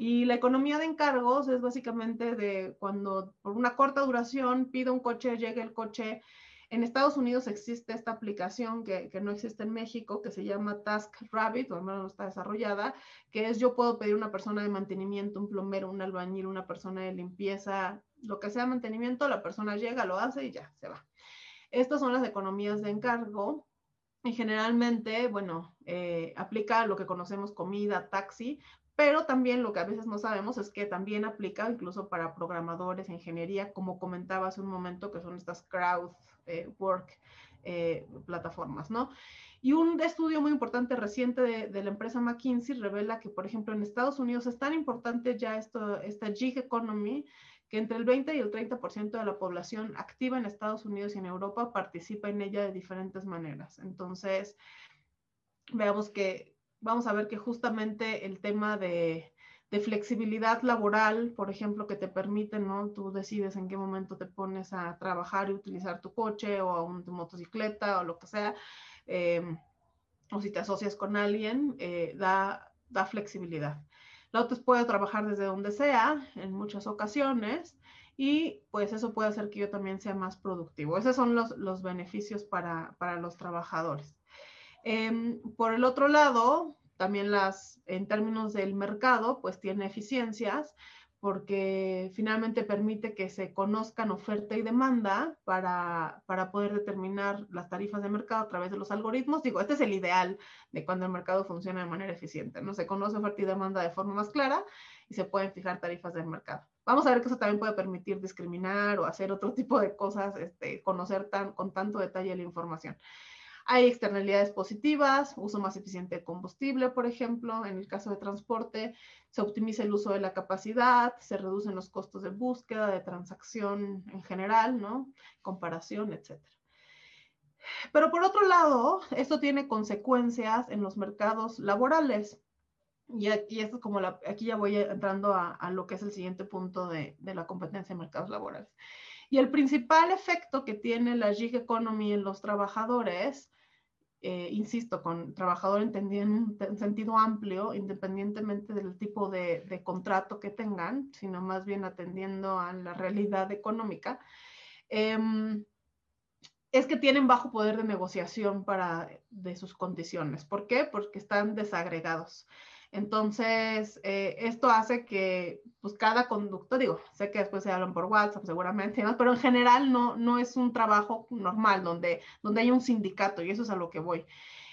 y la economía de encargos es básicamente de cuando por una corta duración pido un coche, llegue el coche. En Estados Unidos existe esta aplicación que, que, no existe en México, que se llama Task Rabbit, o al menos no está desarrollada, que es yo puedo pedir una persona de mantenimiento, un plomero, un albañil, una persona de limpieza, lo que sea mantenimiento, la persona llega, lo hace y ya, se va. Estas son las economías de encargo y generalmente, bueno, eh, aplica lo que conocemos comida, taxi, pero también lo que a veces no sabemos es que también aplica incluso para programadores, ingeniería, como comentaba hace un momento, que son estas crowd eh, work eh, plataformas, ¿no? Y un estudio muy importante reciente de, la empresa McKinsey revela que, por ejemplo, en Estados Unidos es tan importante ya esto, esta gig economy que entre el 20 y el 30% de la población activa en Estados Unidos y en Europa participa en ella de diferentes maneras. Entonces, veamos que vamos a ver que justamente el tema de, flexibilidad laboral, por ejemplo, que te permite, ¿no? Tú decides en qué momento te pones a trabajar y utilizar tu coche o a tu motocicleta o lo que sea, em, o si te asocias con alguien, eh, da, da flexibilidad. La otra es puedo trabajar desde donde sea en muchas ocasiones y pues eso puede hacer que yo también sea más productivo. Esos son los, los beneficios para, para los trabajadores. Em, por el otro lado, también las, en términos del mercado, pues tiene eficiencias porque finalmente permite que se conozcan oferta y demanda para, para, poder determinar las tarifas de mercado a través de los algoritmos. Digo, este es el ideal de cuando el mercado funciona de manera eficiente, ¿no? Se conoce oferta y demanda de forma más clara y se pueden fijar tarifas del mercado. Vamos a ver que eso también puede permitir discriminar o hacer otro tipo de cosas, este, conocer tan, con tanto detalle la información. Hay externalidades positivas, uso más eficiente de combustible, por ejemplo, en el caso de transporte, se optimiza el uso de la capacidad, se reducen los costos de búsqueda, de transacción en general, ¿no? Comparación, etc. Pero por otro lado, esto tiene consecuencias en los mercados laborales. Y aquí, esto como la, aquí ya voy entrando a, lo que es el siguiente punto de, de la competencia en mercados laborales. Y el principal efecto que tiene la gig economy en los trabajadores eh, insisto, con trabajador entendido en sentido amplio, independientemente del tipo de, contrato que tengan, sino más bien atendiendo a la realidad económica, em, es que tienen bajo poder de negociación para, de sus condiciones. ¿Por qué? Porque están desagregados. Entonces, eh, esto hace que pues, cada conducto, digo, sé que después se hablan por WhatsApp seguramente, pero en general no, no es un trabajo normal donde, donde hay un sindicato y eso es a lo que voy.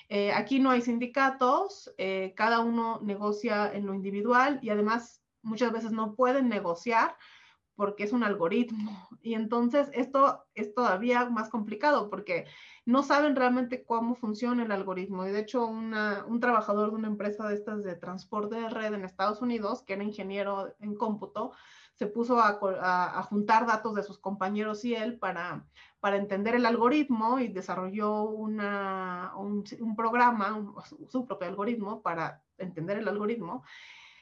Eh, aquí no hay sindicatos, eh, cada uno negocia en lo individual y además muchas veces no pueden negociar porque es un algoritmo. <laughs> Y entonces esto es todavía más complicado porque no saben realmente cómo funciona el algoritmo. Y de hecho, un trabajador de una empresa de estas de transporte de red en Estados Unidos, que era ingeniero en cómputo, se puso a, juntar datos de sus compañeros y él para, para entender el algoritmo y desarrolló una, un, programa, su propio algoritmo para entender el algoritmo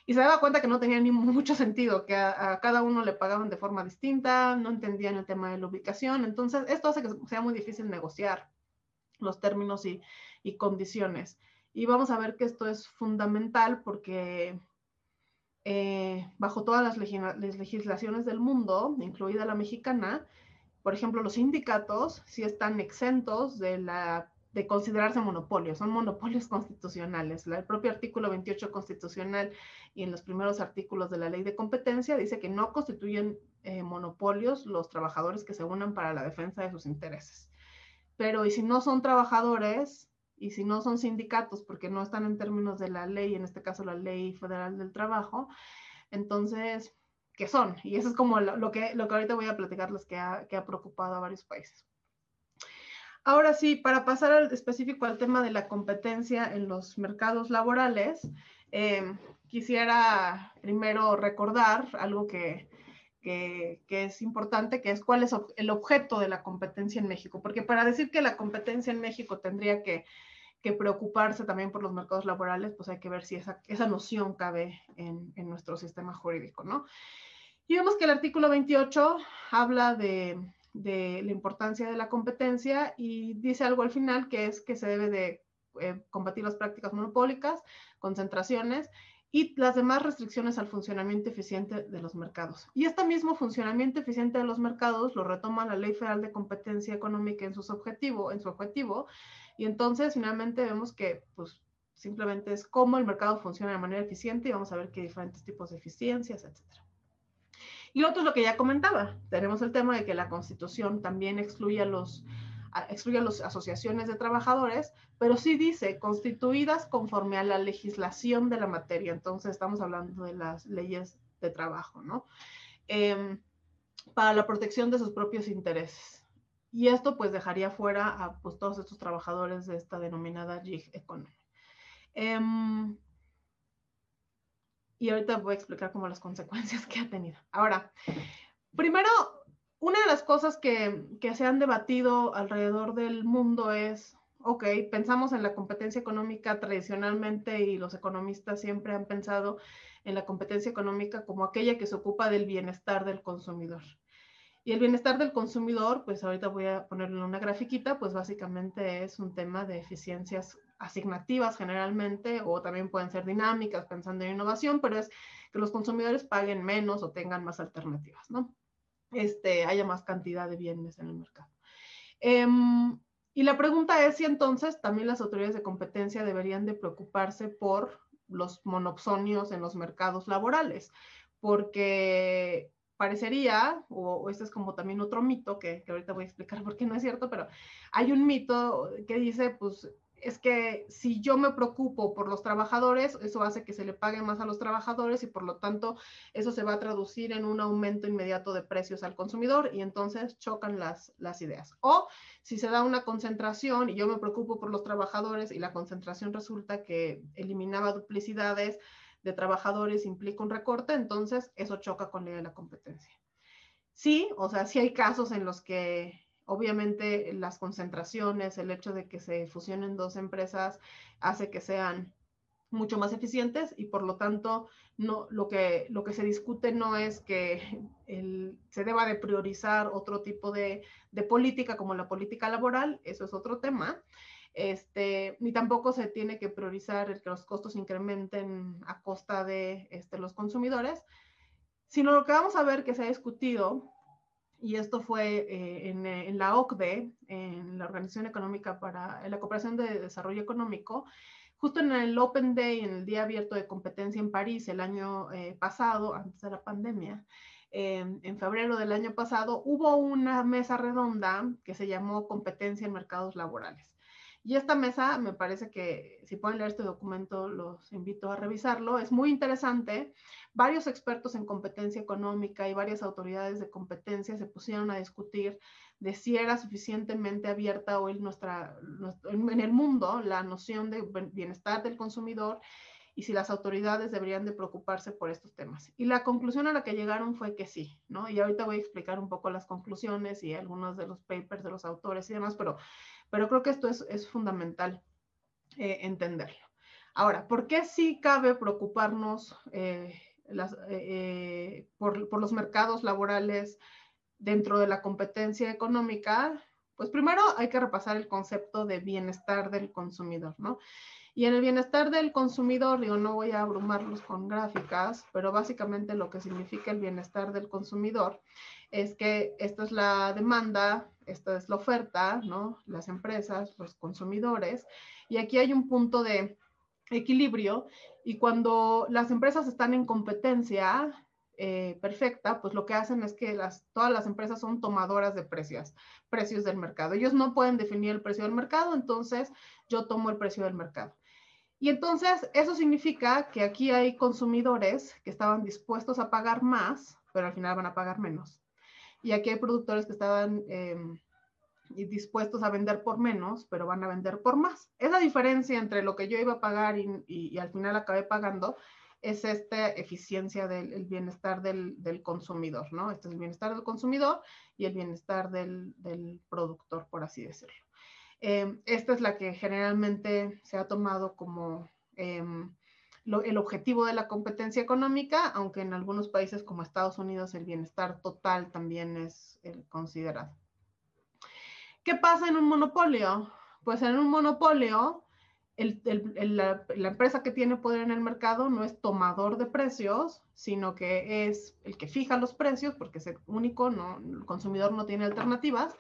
y se daba cuenta que no tenía ni mucho sentido, que a, cada uno le pagaban de forma distinta, no entendían el tema de la ubicación, entonces esto hace que sea muy difícil negociar los términos y, condiciones. Y vamos a ver que esto es fundamental porque eh, bajo todas las, legislaciones del mundo, incluida la mexicana, por ejemplo, los sindicatos sí están exentos de, la, de considerarse monopolios, son monopolios <laughs> constitucionales. el propio artículo 28 constitucional y en los primeros artículos de la ley de competencia dice que no constituyen eh, monopolios los trabajadores que se unan para la defensa de sus intereses. Pero, ¿y si no son trabajadores? y si no son sindicatos porque no están en términos de la ley, en este caso la ley federal del trabajo, entonces, ¿qué son? Y eso es como lo, que, lo que ahorita voy a platicarles que ha, que ha preocupado a varios países. Ahora sí, para pasar al específico al tema de la competencia en los mercados laborales, eh, quisiera primero recordar algo que, que, es importante, que es cuál es el objeto de la competencia en México. Porque para decir que la competencia en México tendría que, preocuparse también por los mercados laborales, pues hay que ver si esa, esa noción cabe en, nuestro sistema jurídico, ¿no? Y vemos que el artículo 28 habla de, de, la importancia de la competencia y dice algo al final que es que se debe de eh, combatir las prácticas monopólicas, concentraciones y las demás restricciones al funcionamiento eficiente de los mercados. Y este mismo funcionamiento eficiente de los mercados lo retoma la Ley Federal de Competencia Económica en, objetivo, en su objetivo, y entonces finalmente vemos que pues, simplemente es cómo el mercado funciona de manera eficiente y vamos a ver qué diferentes tipos de eficiencias, etc. Y otro es lo que ya comentaba, tenemos el tema de que la Constitución también excluye a los excluye a las asociaciones de trabajadores, pero sí dice constituidas conforme a la legislación de la materia. Entonces estamos hablando de las leyes de trabajo, ¿no? Em, para la protección de sus propios intereses. Y esto pues dejaría fuera a pues, todos estos trabajadores de esta denominada gig economy. Em, y ahorita voy a explicar como las consecuencias que ha tenido. Ahora, primero una de las cosas que, se han debatido alrededor del mundo es, ok, pensamos en la competencia económica tradicionalmente y los economistas siempre han pensado en la competencia económica como aquella que se ocupa del bienestar del consumidor. Y el bienestar del consumidor, pues ahorita voy a ponerle una grafiquita, pues básicamente es un tema de eficiencias asignativas generalmente, o también pueden ser dinámicas pensando en innovación, pero es que los consumidores paguen menos o tengan más alternativas, ¿no? este, haya más cantidad de bienes en el mercado. Em, y la pregunta es si entonces también las autoridades de competencia deberían de preocuparse por los monopsonios en los mercados laborales, porque parecería, o, este es como también otro mito que, que, ahorita voy a explicar <laughs> por qué no es cierto, pero hay un mito que dice, pues es que si yo me preocupo por los trabajadores, eso hace que se le pague más a los trabajadores y por lo tanto eso se va a traducir en un aumento inmediato de precios al consumidor y entonces chocan las, las ideas. O si se da una concentración y yo me preocupo por los trabajadores y la concentración resulta que eliminaba duplicidades de trabajadores implica un recorte, entonces eso choca con la de la competencia. Sí, o sea, sí hay casos en los que Obviamente las concentraciones, el hecho de que se fusionen dos empresas hace que sean mucho más eficientes y por lo tanto no, lo, que, lo que se discute no es que se deba de priorizar otro tipo de, política como la política laboral, eso es otro tema, este, ni tampoco se tiene que priorizar el que los costos incrementen a costa de este, los consumidores, sino lo que vamos a ver que se ha discutido y esto fue eh, eh, en, la OCDE, en la Organización Económica para la Cooperación de Desarrollo Económico, justo en el Open Day, en el Día Abierto de Competencia en París el año eh, pasado, antes de la pandemia, en febrero del año pasado, hubo una mesa redonda que se llamó Competencia en Mercados Laborales. Y esta mesa, me parece que si pueden leer este documento, los invito a revisarlo. Es muy interesante. Varios expertos en competencia económica y varias autoridades de competencia se pusieron a discutir de si era suficientemente abierta hoy nuestra, en el mundo la noción de bienestar del consumidor y si las autoridades deberían de preocuparse por estos temas. Y la conclusión a la que llegaron fue que sí, ¿no? Y ahorita voy a explicar un poco las conclusiones y algunos de los papers de los autores y demás, pero pero creo que esto es, fundamental eh, entenderlo. Ahora, ¿por qué sí cabe preocuparnos eh, eh, por, los mercados laborales dentro de la competencia económica? Pues primero hay que repasar el concepto de bienestar del consumidor, ¿no? Y en el bienestar del consumidor, digo, no voy a abrumarlos con gráficas, pero básicamente lo que significa el bienestar del consumidor es que esta es la demanda, esta es la oferta, ¿no? Las empresas, los consumidores, y aquí hay un punto de equilibrio y cuando las empresas están en competencia eh, perfecta, pues lo que hacen es que las, todas las empresas son tomadoras de precios, precios del mercado. Ellos no pueden definir el precio del mercado, entonces yo tomo el precio del mercado. Y entonces eso significa que aquí hay consumidores que estaban dispuestos a pagar más, pero al final van a pagar menos. Y aquí hay productores que estaban em, dispuestos a vender por menos, pero van a vender por más. Esa diferencia entre lo que yo iba a pagar y, al final acabé pagando es esta eficiencia del bienestar del, consumidor, ¿no? Este es el bienestar del consumidor y el bienestar del, del productor, por así decirlo. Em, esta es la que generalmente se ha tomado como em, el objetivo de la competencia económica, aunque en algunos países como Estados Unidos el bienestar total también es eh, considerado. ¿Qué pasa en un monopolio? Pues en un monopolio, la, empresa que tiene poder en el mercado no es tomador de precios, sino que es el que fija los precios, porque es el único, no, el consumidor no tiene alternativas,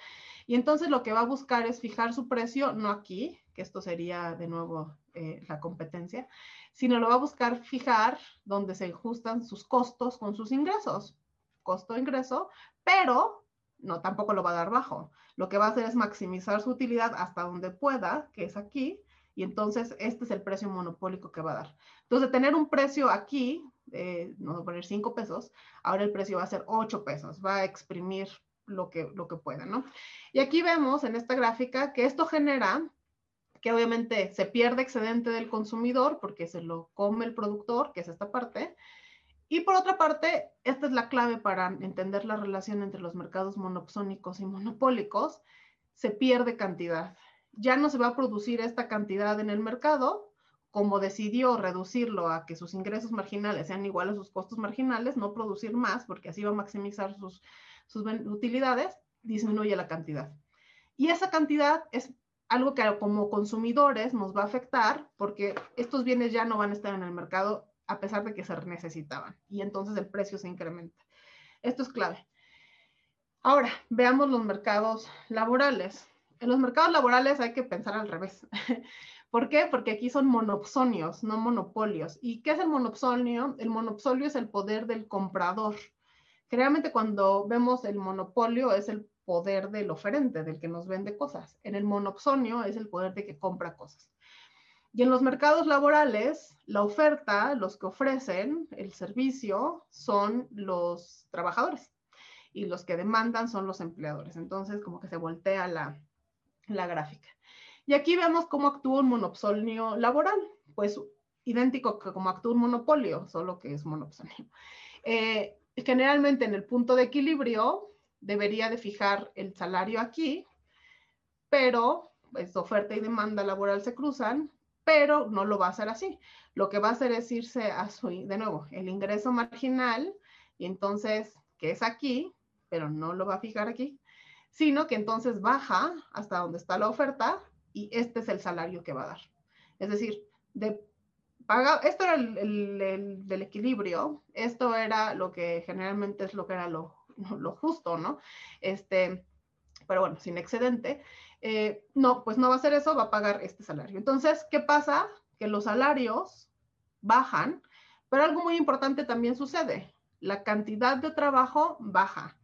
y entonces lo que va a buscar es fijar su precio, no aquí, que esto sería de nuevo eh, la competencia, sino lo va a buscar fijar donde se ajustan sus costos con sus ingresos, costo-ingreso, pero no, tampoco lo va a dar bajo. Lo que va a hacer es maximizar su utilidad hasta donde pueda, que es aquí, y entonces este es el precio monopólico que va a dar. Entonces, tener un precio aquí, eh, no voy a poner 5 pesos, ahora el precio va a ser 8 pesos, va a exprimir lo que, lo que pueda, ¿no? Y aquí vemos en esta gráfica que esto genera que obviamente se pierde excedente del consumidor porque se lo come el productor, que es esta parte. Y por otra parte, esta es la clave para entender la relación entre los mercados monopsónicos y monopólicos, se pierde cantidad. Ya no se va a producir esta cantidad en el mercado, como decidió reducirlo a que sus ingresos marginales sean iguales a sus costos marginales, no producir más, porque así va a maximizar sus, sus utilidades, disminuye la cantidad. Y esa cantidad es algo que como consumidores nos va a afectar porque estos bienes ya no van a estar en el mercado a pesar de que se necesitaban y entonces el precio se incrementa. Esto es clave. Ahora, veamos los mercados laborales. En los mercados laborales hay que pensar al revés. <laughs> ¿Por qué? Porque aquí son monopsonios, no monopolios. ¿Y qué es el monopsonio? El monopsolio es el poder del comprador. Generalmente cuando vemos el monopolio es el poder del oferente, del que nos vende cosas. En el monopsonio es el poder de que compra cosas. Y en los mercados laborales, la oferta, los que ofrecen el servicio, son los trabajadores y los que demandan son los empleadores. Entonces, como que se voltea la, la gráfica. Y aquí vemos cómo actúa un monopsonio laboral, pues idéntico que como actúa un monopolio, solo que es monopsonio. Eh, generalmente en el punto de equilibrio debería de fijar el salario aquí, pero pues, oferta y demanda laboral se cruzan, pero no lo va a hacer así. Lo que va a hacer es irse a su, de nuevo, el ingreso marginal, y entonces, que es aquí, pero no lo va a fijar aquí, sino que entonces baja hasta donde está la oferta y este es el salario que va a dar. Es decir, de paga, esto era el, del equilibrio, esto era lo que generalmente es lo que era lo, <laughs> lo justo, ¿no? Este, pero bueno, sin excedente. Eh, no, pues no va a hacer eso, va a pagar este salario. Entonces, ¿qué pasa? Que los salarios bajan, pero algo muy importante también sucede. La cantidad de trabajo baja.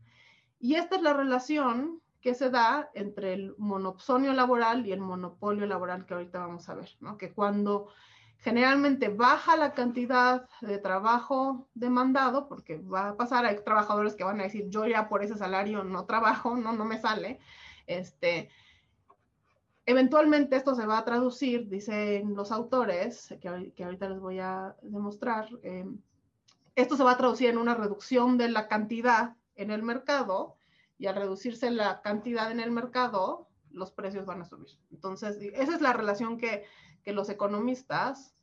Y esta es la relación que se da entre el monopsonio laboral y el monopolio laboral que ahorita vamos a ver, ¿no? Que cuando Generalmente baja la cantidad de trabajo demandado porque va a pasar, hay trabajadores que van a decir, yo ya por ese salario no trabajo, no, no me sale. Este, eventualmente esto se va a traducir, dicen los autores, que, que ahorita les voy a demostrar, eh, esto se va a traducir en una reducción de la cantidad en el mercado y al reducirse la cantidad en el mercado, los precios van a subir. Entonces, esa es la relación que que los economistas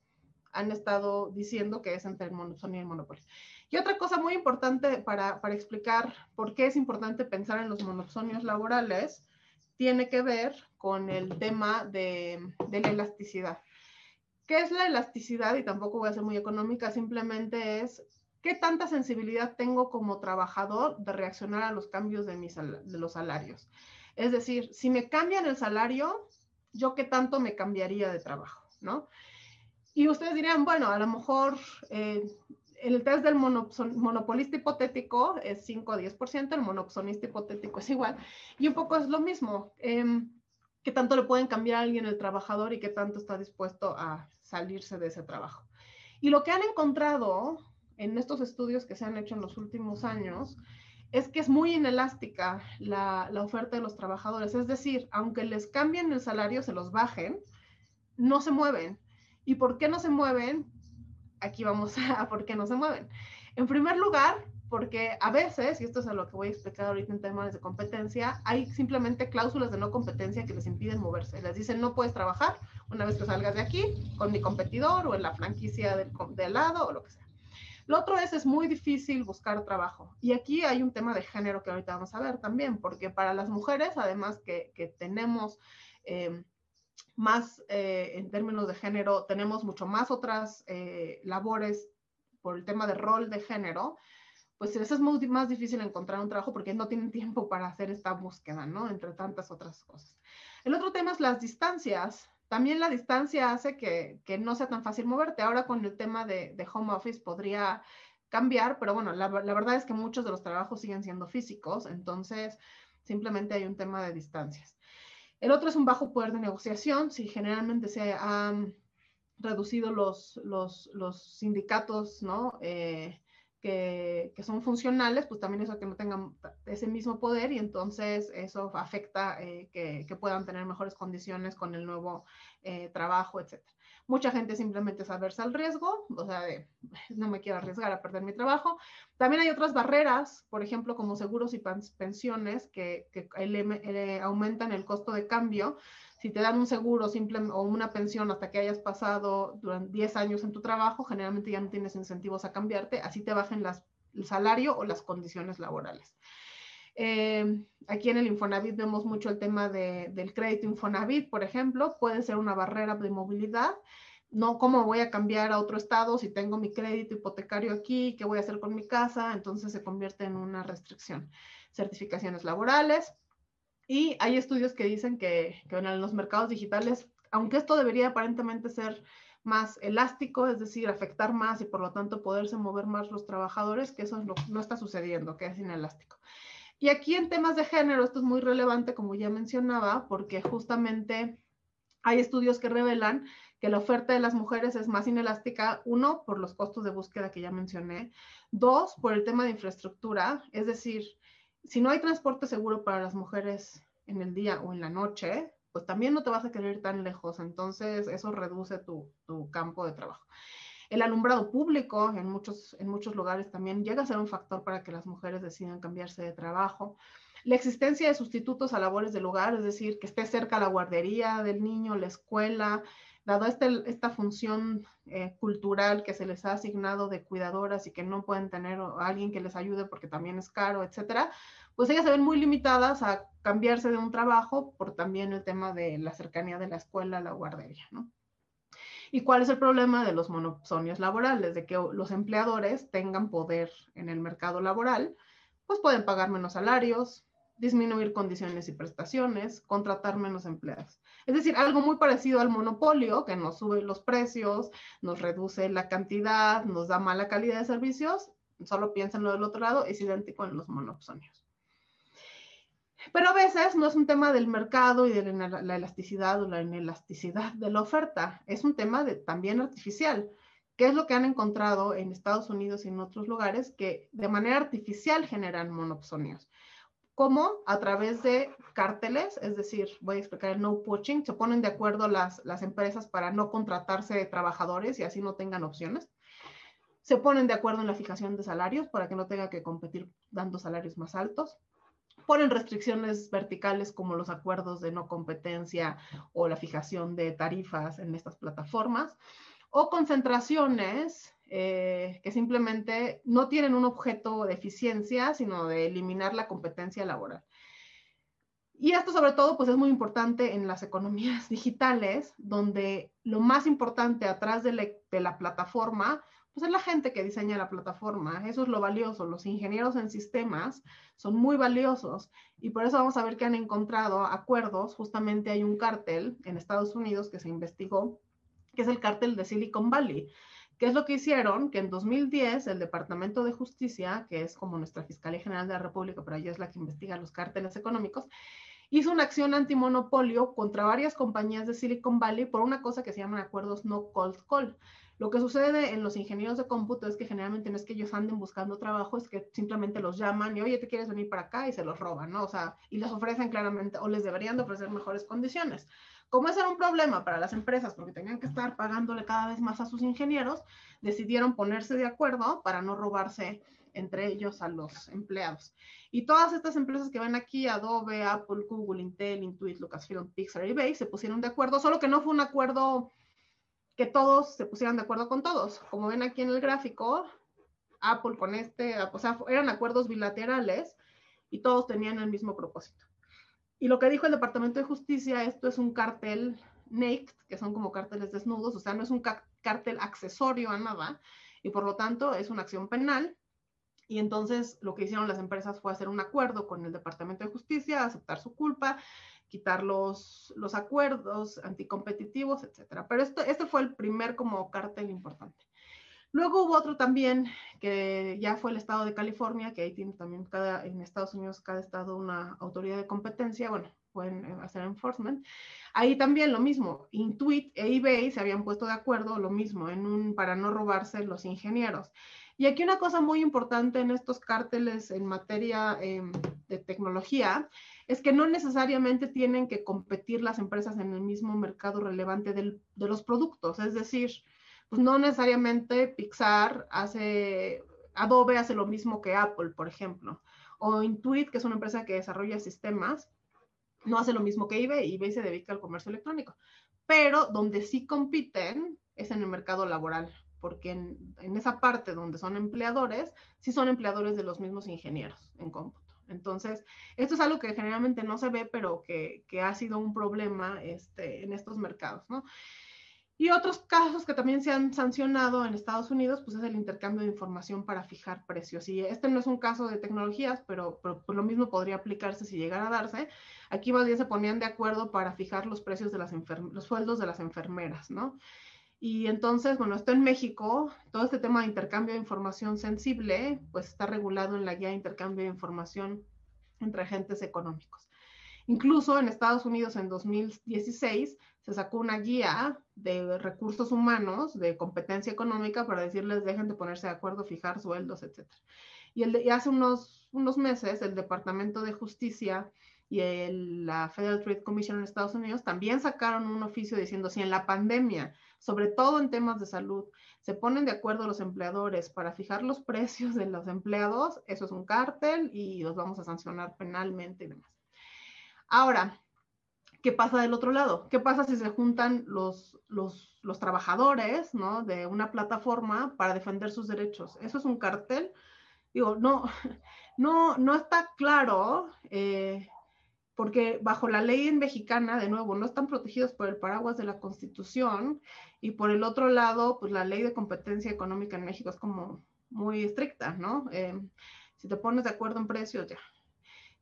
han estado diciendo que es entre el monopolio y el monopolio. Y otra cosa muy importante para, para, explicar por qué es importante pensar en los monopsonios laborales tiene que ver con el tema de, de la elasticidad. ¿Qué es la elasticidad? Y tampoco voy a ser muy económica, simplemente es qué tanta sensibilidad tengo como trabajador de reaccionar a los cambios de, mis, de los salarios. Es decir, si me cambian el salario, yo qué tanto me cambiaría de trabajo, ¿no? Y ustedes dirían, bueno, a lo mejor eh, el test del monopolista hipotético es 5 o 10%, el monopsonista hipotético es igual. Y un poco es lo mismo. Em, ¿Qué tanto le pueden cambiar a alguien el trabajador y qué tanto está dispuesto a salirse de ese trabajo? Y lo que han encontrado en estos estudios que se han hecho en los últimos años es que es muy inelástica la, la, oferta de los trabajadores. Es decir, aunque les cambien el salario, se los bajen, no se mueven. ¿Y por qué no se mueven? Aquí vamos <laughs> a por qué no se mueven. En primer lugar, porque a veces, y esto es a lo que voy a explicar ahorita en temas de competencia, hay simplemente cláusulas de no competencia que les impiden moverse. Les dicen, no puedes trabajar una vez que salgas de aquí con mi competidor o en la franquicia del, del lado o lo que sea. Lo otro es, es muy difícil buscar trabajo. Y aquí hay un tema de género que ahorita vamos a ver también, porque para las mujeres, además que, que tenemos eh, más, eh, en términos de género, tenemos mucho más otras eh, labores por el tema de rol de género, pues eso es muy, más difícil encontrar un trabajo porque no tienen <laughs> tiempo para hacer esta búsqueda, ¿no? Entre tantas otras cosas. El otro tema es las distancias. También la distancia hace que, que, no sea tan fácil moverte. Ahora con el tema de, de home office podría cambiar, pero bueno, la, la, verdad es que muchos de los trabajos siguen siendo físicos, entonces simplemente hay un tema de distancias. El otro es un bajo poder de negociación. Si generalmente se han reducido los, los, los sindicatos, ¿no? Eh, que, que, son funcionales, pues también eso que no tengan ese mismo poder y entonces eso afecta eh, que, que, puedan tener mejores condiciones con el nuevo eh, trabajo, etc. Mucha gente simplemente es aversa al riesgo, o sea, no me quiero arriesgar a perder mi trabajo. También hay otras barreras, por ejemplo, como seguros y pensiones que, que eh, aumentan el costo de cambio si te dan un seguro simple, o una pensión hasta que hayas pasado durante 10 años en tu trabajo, generalmente ya no tienes incentivos a cambiarte, así te bajen el salario o las condiciones laborales. Eh, aquí en el Infonavit vemos mucho el tema de, del crédito Infonavit, por ejemplo, puede ser una barrera de movilidad. No, ¿cómo voy a cambiar a otro estado si tengo mi crédito hipotecario aquí? ¿Qué voy a hacer con mi casa? Entonces se convierte en una restricción. Certificaciones laborales, y hay estudios que dicen que, en los mercados digitales, aunque esto debería aparentemente ser más elástico, es decir, afectar más y por lo tanto poderse mover más los trabajadores, que eso no está sucediendo, que es inelástico. Y aquí en temas de género, esto es muy relevante, como ya mencionaba, porque justamente hay estudios que revelan que la oferta de las mujeres es más inelástica, uno, por los costos de búsqueda que ya mencioné, dos, por el tema de infraestructura, es decir, si no hay transporte seguro para las mujeres en el día o en la noche, pues también no te vas a querer ir tan lejos. Entonces, eso reduce tu, campo de trabajo. El alumbrado público en muchos, en muchos lugares también llega a ser un factor para que las mujeres decidan cambiarse de trabajo. La existencia de sustitutos a labores del hogar, es decir, que esté cerca la guardería del niño, la escuela, dado este, esta función eh, cultural que se les ha asignado de cuidadoras y que no pueden tener a alguien que les ayude porque también es caro, etcétera, pues ellas se ven muy limitadas a cambiarse de un trabajo por también el tema de la cercanía de la escuela a la guardería, ¿no? ¿Y cuál es el problema de los monopsonios laborales? De que los empleadores tengan poder en el mercado laboral, pues pueden pagar menos salarios, disminuir condiciones y prestaciones, contratar menos empleados. Es decir, algo muy parecido al monopolio, que nos sube los precios, nos reduce la cantidad, nos da mala calidad de servicios, solo piénsenlo del otro lado, es idéntico en los monopsonios. Pero a veces no es un tema del mercado y de la elasticidad o la inelasticidad de la oferta, es un tema también artificial. ¿Qué es lo que han encontrado en Estados Unidos y en otros lugares que de manera artificial generan monopsonios? Como a través de cárteles, es decir, voy a explicar el no poaching, se ponen de acuerdo las, las empresas para no contratarse de trabajadores y así no tengan opciones. Se ponen de acuerdo en la fijación de salarios para que no tenga que competir dando salarios más altos. Ponen restricciones verticales como los acuerdos de no competencia o la fijación de tarifas en estas plataformas. O concentraciones eh, que simplemente no tienen un objeto de eficiencia, sino de eliminar la competencia laboral. Y esto sobre todo pues es muy importante en las economías <laughs> digitales, donde lo más importante atrás de la, plataforma pues es la gente que diseña la plataforma, eso es lo valioso, los ingenieros en sistemas son muy valiosos y por eso vamos a ver que han encontrado acuerdos, justamente hay un cártel en Estados Unidos que se investigó, que es el cártel de Silicon Valley. ¿Qué es lo que hicieron? Que en 2010 el Departamento de Justicia, que es como nuestra Fiscalía General de la República, pero ella es la que investiga los cárteles económicos, hizo una acción antimonopolio contra varias compañías de Silicon Valley por una cosa que se llaman acuerdos no cold call. Lo que sucede en los ingenieros de cómputo es que generalmente no es que ellos anden buscando trabajo, es que simplemente los llaman y, oye, ¿te quieres venir para acá? Y se los roban, ¿no? O sea, y les ofrecen claramente, o les deberían de ofrecer mejores condiciones. Como ese era un problema para las empresas, porque tenían que estar pagándole cada vez más a sus ingenieros, decidieron ponerse de acuerdo para no robarse entre ellos a los empleados. Y todas estas empresas que ven aquí, Adobe, Apple, Google, Intel, Intuit, Lucasfilm, Pixar eBay, se pusieron de acuerdo, solo que no fue un acuerdo que todos se pusieran de acuerdo con todos. Como ven aquí en el gráfico, Apple con este, o sea, eran acuerdos bilaterales y todos tenían el mismo propósito. Y lo que dijo el Departamento de Justicia, esto es un cartel naked, que son como cárteles desnudos, o sea, no es un cártel accesorio a nada, y por lo tanto es una acción penal. Y entonces lo que hicieron las empresas fue hacer un acuerdo con el Departamento de Justicia, aceptar su culpa quitar los, los acuerdos anticompetitivos, etcétera. Pero esto, este fue el primer como cártel importante. Luego hubo otro también que ya fue el estado de California, que ahí tiene también cada, en Estados Unidos cada estado una autoridad de competencia, bueno, pueden eh, hacer enforcement. Ahí también lo mismo, Intuit e eBay se habían puesto de acuerdo, lo mismo, en un, para no robarse los ingenieros. Y aquí una cosa muy importante en estos cárteles en materia em, de tecnología es que no necesariamente tienen que competir las empresas en el mismo mercado relevante de los productos. Es decir, pues no necesariamente Pixar hace, Adobe hace lo mismo que Apple, por ejemplo. O Intuit, que es una empresa que desarrolla sistemas, no hace lo mismo que eBay. eBay se dedica al comercio electrónico. Pero donde sí compiten es en el mercado laboral, porque en, esa parte donde son empleadores, sí son empleadores de los mismos ingenieros en cómputo. Entonces, esto es algo que generalmente no se ve, pero que, ha sido un problema este, en estos mercados, ¿no? Y otros casos que también se han sancionado en Estados Unidos, pues es el intercambio de información para fijar precios. Y este no es un caso de tecnologías, pero, pero, lo mismo podría aplicarse si llegara a darse. Aquí más bien se ponían de acuerdo para fijar los precios de las los sueldos de las enfermeras, ¿no? Y entonces, bueno, esto en México, todo este tema de intercambio de información sensible, pues está regulado en la guía de intercambio de información entre agentes económicos. Incluso en Estados Unidos en 2016 se sacó una guía de recursos humanos, de competencia económica, para decirles dejen de ponerse de acuerdo, fijar sueldos, etc. Y, hace unos, unos meses el Departamento de Justicia y la Federal Trade Commission en Estados Unidos también sacaron un oficio diciendo si en la pandemia sobre todo en temas de salud, se ponen de acuerdo los empleadores para fijar los <laughs> precios de los empleados, eso es un cártel y los vamos a sancionar penalmente y demás. Ahora, ¿qué pasa del otro lado? ¿Qué pasa si se juntan los, los, los trabajadores ¿no? de una plataforma para defender sus derechos? ¿Eso es un cártel? Digo, no, <laughs> no, no está claro eh, porque bajo la ley mexicana, de nuevo, no están protegidos por el paraguas de la Constitución y por el otro lado, pues la ley de competencia económica en México es como muy estricta, ¿no? Eh, si te pones de acuerdo en precios, ya.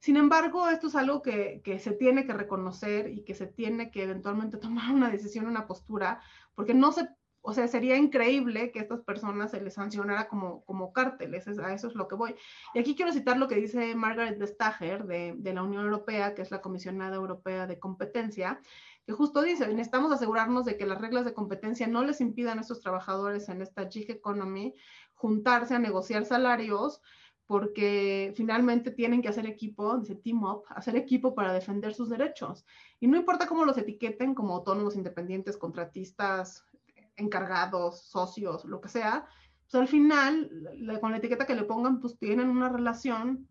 Sin embargo, esto es algo que, se tiene que reconocer y que se tiene que eventualmente <laughs> tomar una decisión, una postura, porque no se o sea, sería increíble que a estas personas se les sancionara como, como cárteles, a eso es lo que voy. Y aquí quiero citar lo que dice Margaret Vestager de, de la Unión Europea, que es la Comisionada Europea de Competencia, que justo dice, necesitamos asegurarnos de que las reglas de competencia no les impidan a estos trabajadores en esta gig economy juntarse a negociar salarios, porque finalmente tienen que hacer equipo, dice team up, hacer equipo para defender sus derechos. Y no importa cómo los etiqueten como autónomos, independientes, contratistas, encargados, socios, lo que sea, pues al final, con la etiqueta que le pongan, pues tienen una relación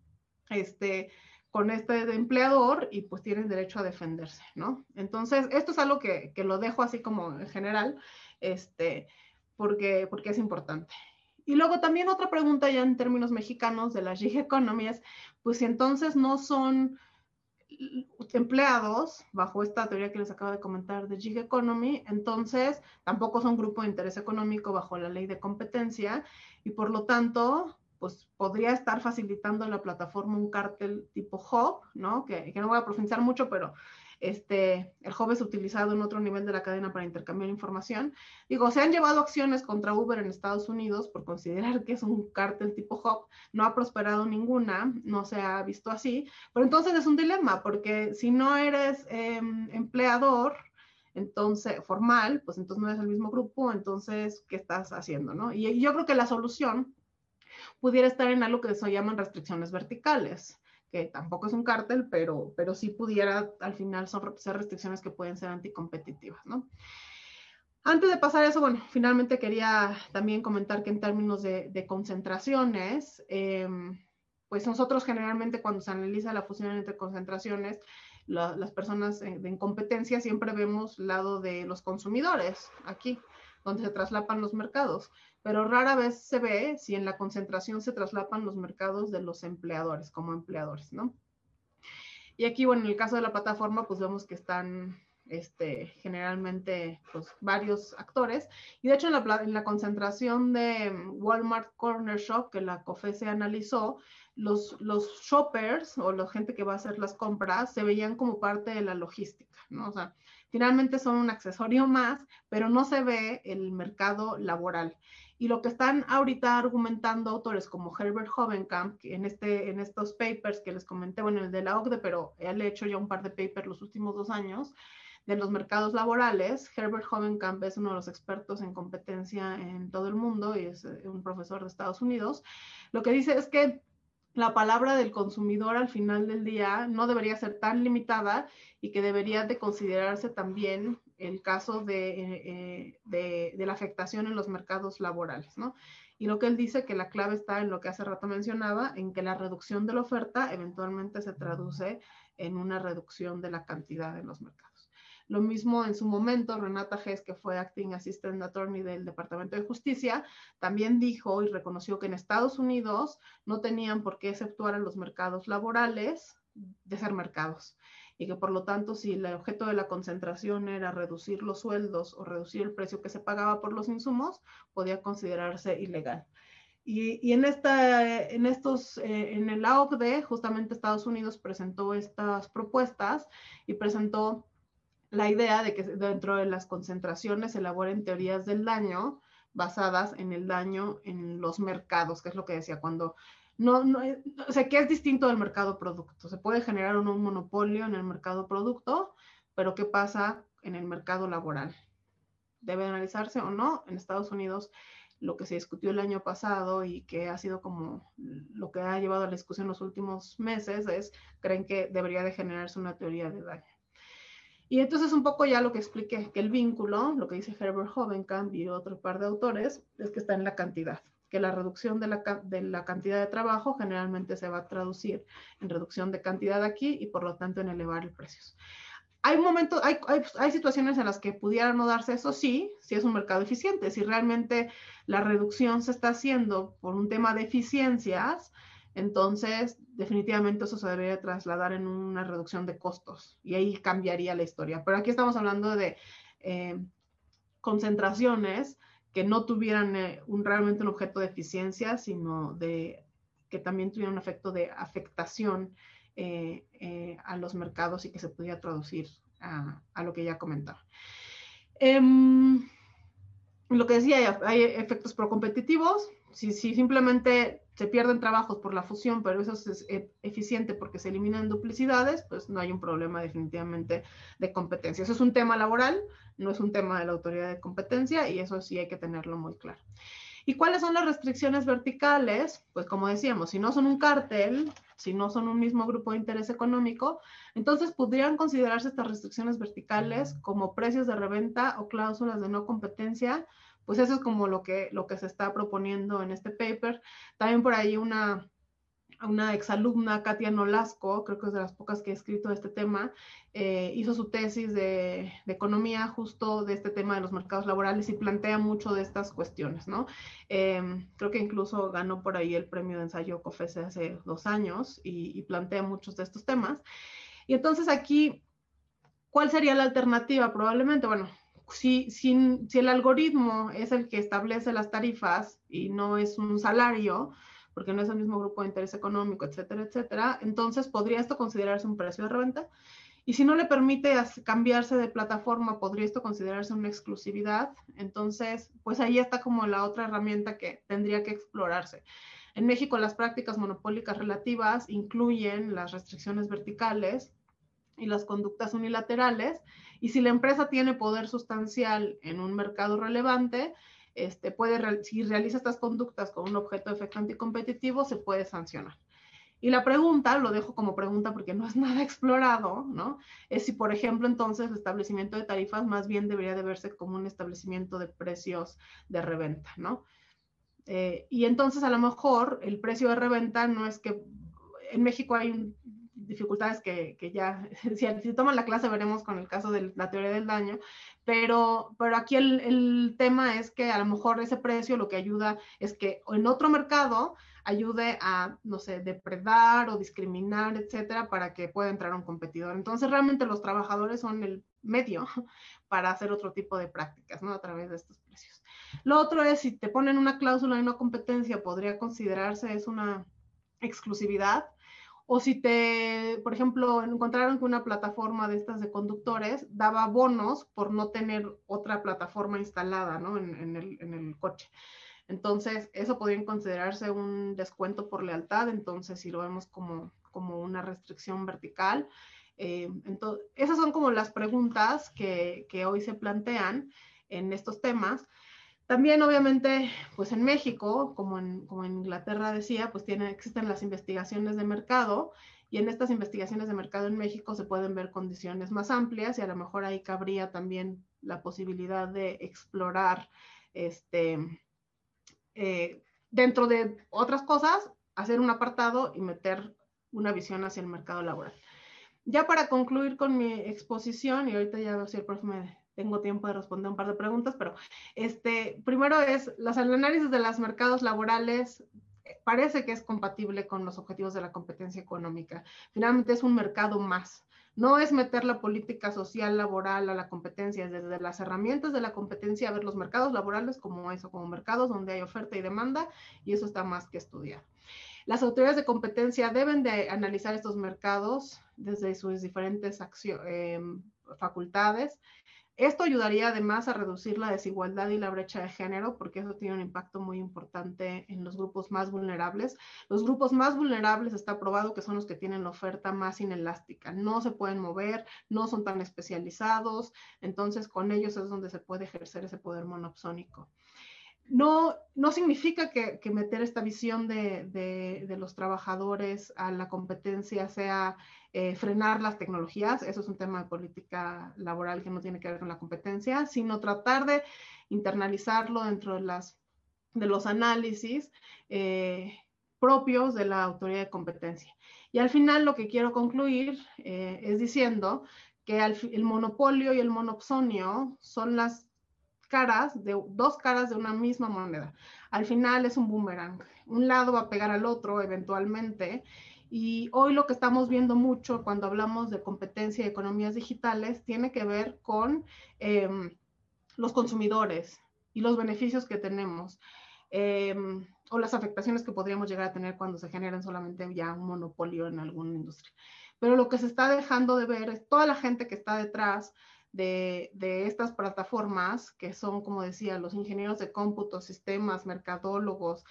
este, con este empleador y pues tienen derecho a defenderse, ¿no? Entonces, esto es algo que, que lo dejo así como en general, este, porque, porque es importante. Y luego también otra pregunta ya en términos mexicanos de las gig economies, pues si entonces no son empleados bajo esta teoría que les acabo de comentar de gig economy, entonces tampoco son grupo de interés económico bajo la ley de competencia y por lo tanto, pues podría estar facilitando la plataforma un cártel tipo hub, ¿no? Que no voy a profundizar mucho, pero este, el hub es utilizado en otro nivel de la cadena para intercambiar información. Digo, se han llevado acciones contra Uber en Estados Unidos por considerar que es un cártel tipo hub. No ha prosperado ninguna, no se ha visto así. Pero entonces es un dilema, porque si no eres em, empleador, entonces formal, pues entonces no eres el mismo grupo, entonces, ¿qué estás haciendo? No? Y, y yo creo que la solución pudiera estar en algo que se llaman restricciones verticales que tampoco es un cártel, pero, pero sí pudiera, al final son, ser restricciones que pueden ser anticompetitivas, ¿no? Antes de pasar a eso, bueno, finalmente quería también comentar que en términos de, concentraciones, em, pues nosotros generalmente cuando se analiza la fusión entre concentraciones, las personas en, en, competencia siempre vemos lado de los consumidores aquí, donde se traslapan los mercados pero rara vez se ve si en la concentración se traslapan los mercados de los empleadores como empleadores, ¿no? Y aquí, bueno, en el caso de la plataforma, pues vemos que están este, generalmente pues, varios actores. Y de hecho, en la, en la, concentración de Walmart Corner Shop, que la COFE se analizó, los, los shoppers o la gente que va a hacer las compras se veían como parte de la logística, ¿no? O sea, finalmente son un accesorio más, pero no se ve el mercado laboral. Y lo que están ahorita argumentando autores como Herbert Hovenkamp, en, este, en estos papers que les comenté, bueno, el de la OCDE, pero él ha hecho ya un par de papers los últimos dos años, de los mercados laborales. Herbert Hovenkamp es uno de los expertos en competencia en todo el mundo y es eh, un profesor de Estados Unidos. Lo que dice es que la palabra del consumidor al final del día no debería ser tan limitada y que debería de considerarse también el caso eh, de, de, la afectación en los mercados laborales, ¿no? Y lo que él dice que la clave está en lo que hace rato mencionaba, en que la reducción de la oferta eventualmente se traduce en una reducción de la cantidad en los mercados. Lo mismo en su momento, Renata Gess, que fue Acting Assistant Attorney del Departamento de Justicia, también dijo y reconoció que en Estados Unidos no tenían por qué exceptuar a los mercados laborales de ser mercados y que por lo tanto si el objeto de la concentración era reducir los sueldos o reducir el precio que se pagaba por los insumos, podía considerarse ilegal. Y, en, esta, en estos, eh, en justamente Estados Unidos presentó estas propuestas y presentó la idea de que dentro de las concentraciones se elaboren teorías del daño basadas en el daño en los mercados, que es lo que decía, cuando no, no, eh, o sea, que es distinto del mercado producto. Se puede generar un, un monopolio en el mercado producto, pero ¿qué pasa en el mercado laboral? ¿Debe analizarse o no? En Estados Unidos, lo que se discutió el año pasado y que ha sido como lo que ha llevado a la discusión los últimos meses es, creen que debería de generarse una teoría de daño. Y entonces un poco ya lo que expliqué, que el vínculo, lo que dice Herbert Hovenkamp y otro par de autores, es que está en la cantidad que la reducción de la, de la, cantidad de trabajo generalmente se va a traducir en reducción de cantidad aquí y por lo tanto en elevar el precios. Hay momentos, hay, hay, hay, situaciones en las que pudiera no darse eso, sí, si es un mercado eficiente, si realmente la reducción se está haciendo por un tema de eficiencias, entonces definitivamente eso se debería trasladar en una reducción de costos y ahí cambiaría la historia. Pero aquí estamos hablando de eh, concentraciones que no tuvieran eh, un, realmente un objeto de eficiencia, sino de que también tuvieran un efecto de afectación eh, eh, a los mercados y que se pudiera traducir a, lo que ya comentaba. Em, lo que decía, hay efectos procompetitivos. Si simplemente se pierden trabajos por la fusión, pero eso es eficiente porque se eliminan duplicidades, pues no hay un problema definitivamente de competencia. Eso es un tema laboral, no es un tema de la autoridad de competencia y eso sí hay que tenerlo muy claro. ¿Y cuáles son las restricciones verticales? Pues como decíamos, si no son un cártel, si no son un mismo grupo de interés económico, entonces podrían considerarse estas restricciones verticales como precios de reventa o cláusulas de no competencia pues eso es como lo que, lo que se está proponiendo en este paper. También por ahí una, una exalumna, Katia Nolasco, creo que es de las pocas que ha escrito de este tema, eh, hizo su tesis de, economía justo de este tema de los mercados laborales y plantea mucho de estas cuestiones, ¿no? Em, creo que incluso ganó por ahí el premio de ensayo COFESE hace dos años y, y plantea muchos de estos temas. Y entonces aquí, ¿cuál sería la alternativa? Probablemente, bueno, si, si, si el algoritmo es el que establece las tarifas y no es un salario, porque no es el mismo grupo de interés económico, etcétera, etcétera, entonces podría esto considerarse un precio de reventa. Y si no le permite cambiarse de plataforma, podría esto considerarse una exclusividad. Entonces, pues ahí está como la otra herramienta que tendría que explorarse. En México, las prácticas monopólicas relativas incluyen las restricciones verticales y las conductas unilaterales. Y si la empresa tiene poder sustancial en un mercado relevante, este, puede, si realiza estas conductas con un objeto de efecto anticompetitivo, se puede sancionar. Y la pregunta, lo dejo como pregunta porque no es <laughs> nada explorado, ¿no? Es si, por ejemplo, entonces el establecimiento de tarifas más bien debería de verse como un establecimiento de precios de reventa, ¿no? Eh, y entonces a lo mejor el precio de reventa no es que en México hay dificultades que, que ya, <laughs> si, si, toman la clase veremos con el caso de la teoría del daño, pero, pero aquí el, el tema es que a lo mejor ese precio lo que ayuda es que en otro mercado ayude a, no sé, depredar o discriminar, etcétera, para que pueda entrar un competidor. Entonces, realmente los trabajadores son el medio <laughs> para hacer otro tipo de prácticas, ¿no? A través de estos precios. Lo otro es, si te ponen una cláusula de no competencia, podría considerarse es una exclusividad. O si te, por ejemplo, encontraron que una plataforma de estas de conductores daba bonos por no tener otra plataforma instalada, ¿no? En, el, en el coche. Entonces, eso podría considerarse un descuento por lealtad, entonces si lo vemos como, como una restricción vertical. Eh, entonces, esas son como las preguntas que, que, hoy se plantean en estos temas. También, obviamente, pues en México, como en, Inglaterra decía, pues existen las investigaciones de mercado y en estas investigaciones de mercado en México se pueden ver condiciones más amplias y a lo mejor ahí cabría también la posibilidad de explorar este, eh, dentro de otras cosas, hacer un apartado y meter una visión hacia el mercado laboral. Ya para concluir con mi exposición, y ahorita ya si el profe me tengo tiempo de responder un par de preguntas, pero este, primero es, los análisis de los mercados laborales eh, parece que es compatible con los objetivos de la competencia económica. Finalmente es un mercado más. No es meter la política social laboral a la competencia, desde las herramientas de la competencia a ver los mercados laborales como eso, como mercados donde hay oferta y demanda, y eso está más que estudiar. Las autoridades de competencia deben de analizar estos mercados desde sus diferentes eh, facultades esto ayudaría además a reducir la desigualdad y la brecha de género, porque eso tiene un impacto muy importante en los grupos más vulnerables. Los grupos más vulnerables está probado que son los que tienen la oferta más inelástica. No se pueden mover, no son tan especializados, entonces con ellos es donde se puede ejercer ese poder monopsónico. No, no significa que, meter esta visión de, los trabajadores a la competencia sea eh, frenar las tecnologías, eso es un tema de política laboral que no tiene que ver con la competencia, sino tratar de internalizarlo dentro de los análisis eh, propios de la autoridad de competencia. Y al final lo que quiero concluir eh, es diciendo que el monopolio y el monopsonio son las caras de dos caras de una misma moneda. Al final es un boomerang. Un lado va a pegar al otro eventualmente y hoy lo que estamos viendo mucho cuando hablamos de competencia y economías digitales tiene que ver con em, los consumidores y los beneficios que tenemos em, o las afectaciones que podríamos llegar a tener cuando se generan solamente ya un monopolio en alguna industria. Pero lo que se está dejando de ver es toda la gente que está detrás de, estas plataformas, que son, como decía, los ingenieros de cómputo, sistemas, mercadólogos,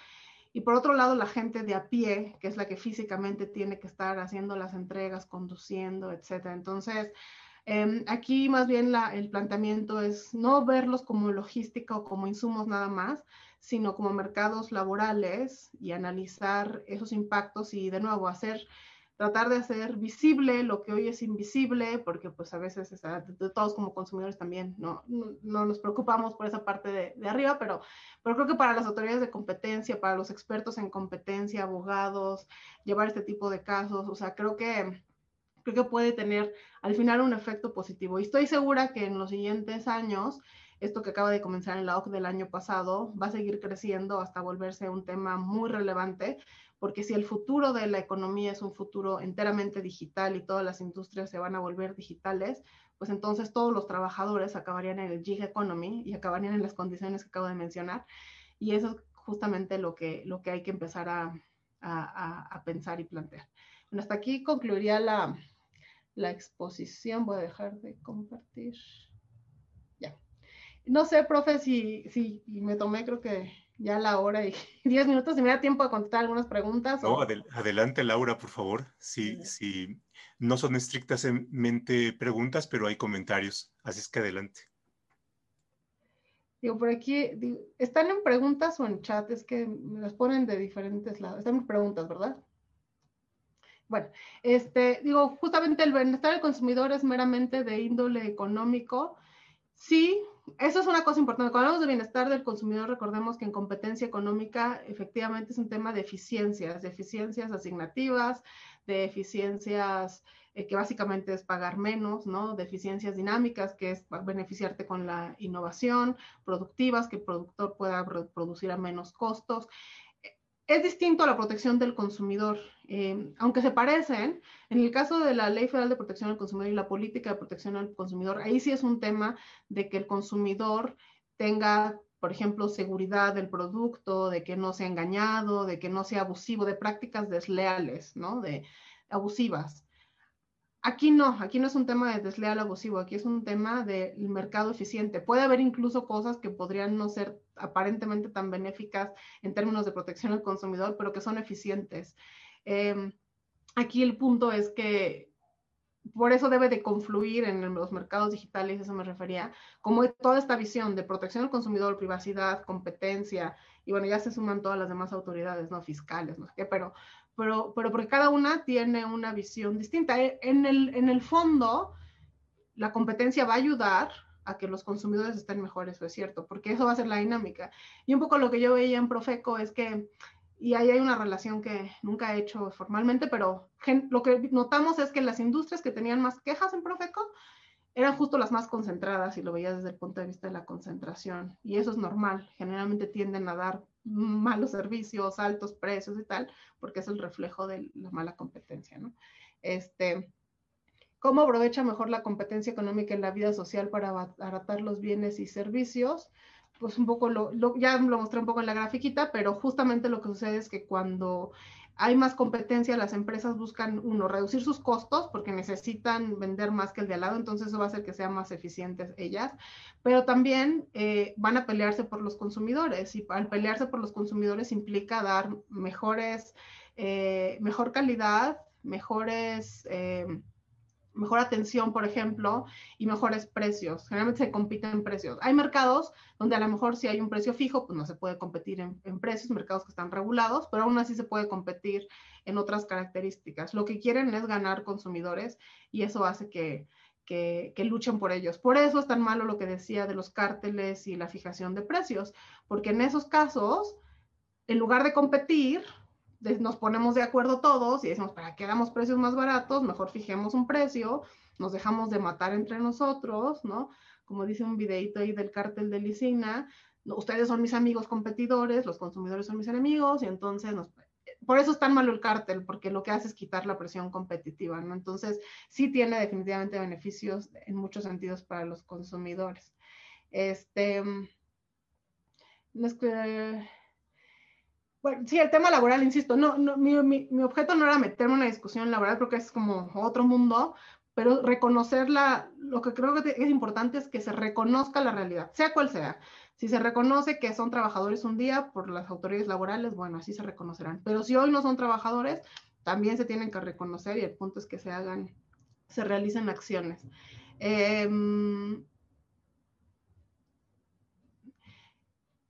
y por otro lado, la gente de a pie, que es la que físicamente tiene que estar haciendo las entregas, conduciendo, etcétera. Entonces, em, aquí más bien el planteamiento es no verlos como logística o como insumos nada más, sino como mercados laborales y analizar esos impactos y de nuevo hacer tratar de hacer visible lo que hoy es invisible, porque pues a veces todos como consumidores también no, no, nos preocupamos por esa parte de, de, arriba, pero, pero creo que para las autoridades de competencia, para los expertos en competencia, abogados, llevar este tipo de casos, o sea, creo que creo que puede tener al final un efecto positivo. Y estoy segura que en los siguientes años esto que acaba de comenzar en la OCDE del año pasado va a seguir creciendo hasta volverse un tema muy relevante, porque si el futuro de la economía es un futuro enteramente digital y todas las industrias se van a volver digitales, pues entonces todos los trabajadores acabarían en el gig economy y acabarían en las condiciones que acabo de mencionar. Y eso es justamente lo que, lo que hay que empezar a, a, a pensar y plantear. Bueno, hasta aquí concluiría la, la exposición. Voy a dejar de compartir. Ya. No sé, profe, si, si me tomé creo que ya la hora y <laughs> diez minutos, si me da tiempo de contestar algunas preguntas. No, adelante, Laura, por favor. Si, si no son estrictamente preguntas, pero hay comentarios. Así es que adelante. Digo, por aquí, ¿están en preguntas o en chat? Es que me las ponen de diferentes lados. Están en preguntas, ¿verdad? Bueno, este, digo, justamente el bienestar del consumidor es meramente de índole económico. Sí, eso es una cosa importante. Cuando hablamos de bienestar del consumidor, recordemos que en competencia económica efectivamente es un tema de eficiencias, de eficiencias asignativas, de eficiencias eh, que básicamente es pagar menos, ¿no? De eficiencias dinámicas, que es beneficiarte con la innovación, productivas, que el productor pueda producir a menos costos es distinto a la protección del consumidor, eh, aunque se parecen. En el caso de la Ley Federal de Protección al Consumidor y la política de protección al consumidor, ahí sí es un tema de que el consumidor tenga, por ejemplo, seguridad del producto, de que no sea engañado, de que no sea abusivo, de prácticas desleales, ¿no? De abusivas. Aquí no, aquí no es un tema de desleal abusivo, aquí es un tema del mercado eficiente. Puede haber incluso cosas que podrían no ser aparentemente tan benéficas en términos de protección al consumidor, pero que son eficientes. Em, aquí el punto es que por eso debe de confluir en los mercados digitales, eso me refería, como toda esta visión de protección al consumidor, privacidad, competencia, y bueno, ya se suman todas las demás autoridades, ¿no? Fiscales, no sé qué, pero pero, pero porque cada una tiene una visión distinta. E, en el, en el fondo, la competencia va a ayudar a que los consumidores estén mejores, eso es cierto, porque eso va a ser la dinámica. Y un poco lo que yo veía en Profeco es que, y ahí hay una relación que nunca he hecho formalmente, pero lo que notamos es que las industrias que tenían más quejas en Profeco eran justo las más concentradas, y lo veía desde el punto de vista de la concentración. Y eso es normal, generalmente tienden a dar malos servicios, altos precios y tal, porque es el reflejo de la mala competencia, ¿no? Este, ¿Cómo aprovecha mejor la competencia económica en la vida social para abaratar los bienes y servicios? Pues un poco, lo, ya lo mostré un poco en la grafiquita, pero justamente lo que sucede es que cuando hay más competencia, las empresas buscan, uno, reducir sus costos porque necesitan vender más que el de al lado, entonces eso va a hacer que sean más eficientes ellas, pero también eh, van a pelearse por los consumidores y al pelearse por los consumidores implica dar mejores, eh, mejor calidad, mejores... Eh, mejor atención, por ejemplo, y mejores precios. Generalmente se compiten en precios. Hay mercados donde a lo mejor si hay un precio fijo, pues no se puede competir en, precios, mercados que están regulados, pero aún así se puede competir en otras características. Lo que quieren es ganar consumidores y eso hace que, que, luchen por ellos. Por eso es tan malo lo que decía de los cárteles y la fijación de precios, porque en esos casos, en lugar de competir, nos ponemos de acuerdo todos y decimos, ¿para qué damos precios más baratos? Mejor fijemos un precio, nos dejamos de matar entre nosotros, ¿no? Como dice un videito ahí del cártel de Licina, ustedes son mis amigos competidores, los consumidores son mis enemigos y entonces nos... Por eso es tan malo el cártel, porque lo que hace es quitar la presión competitiva, ¿no? Entonces, sí tiene definitivamente beneficios en muchos sentidos para los consumidores. Este... Bueno, sí, el tema laboral, insisto, no, no mi, mi, objeto no era meterme en una discusión laboral, creo que es como otro mundo, pero reconocer la, lo que creo que es importante es que se reconozca la realidad, sea cual sea. Si se reconoce que son trabajadores un día por las autoridades laborales, bueno, así se reconocerán. Pero si hoy no son trabajadores, también se tienen que reconocer y el punto es que se hagan, se realicen acciones. Eh,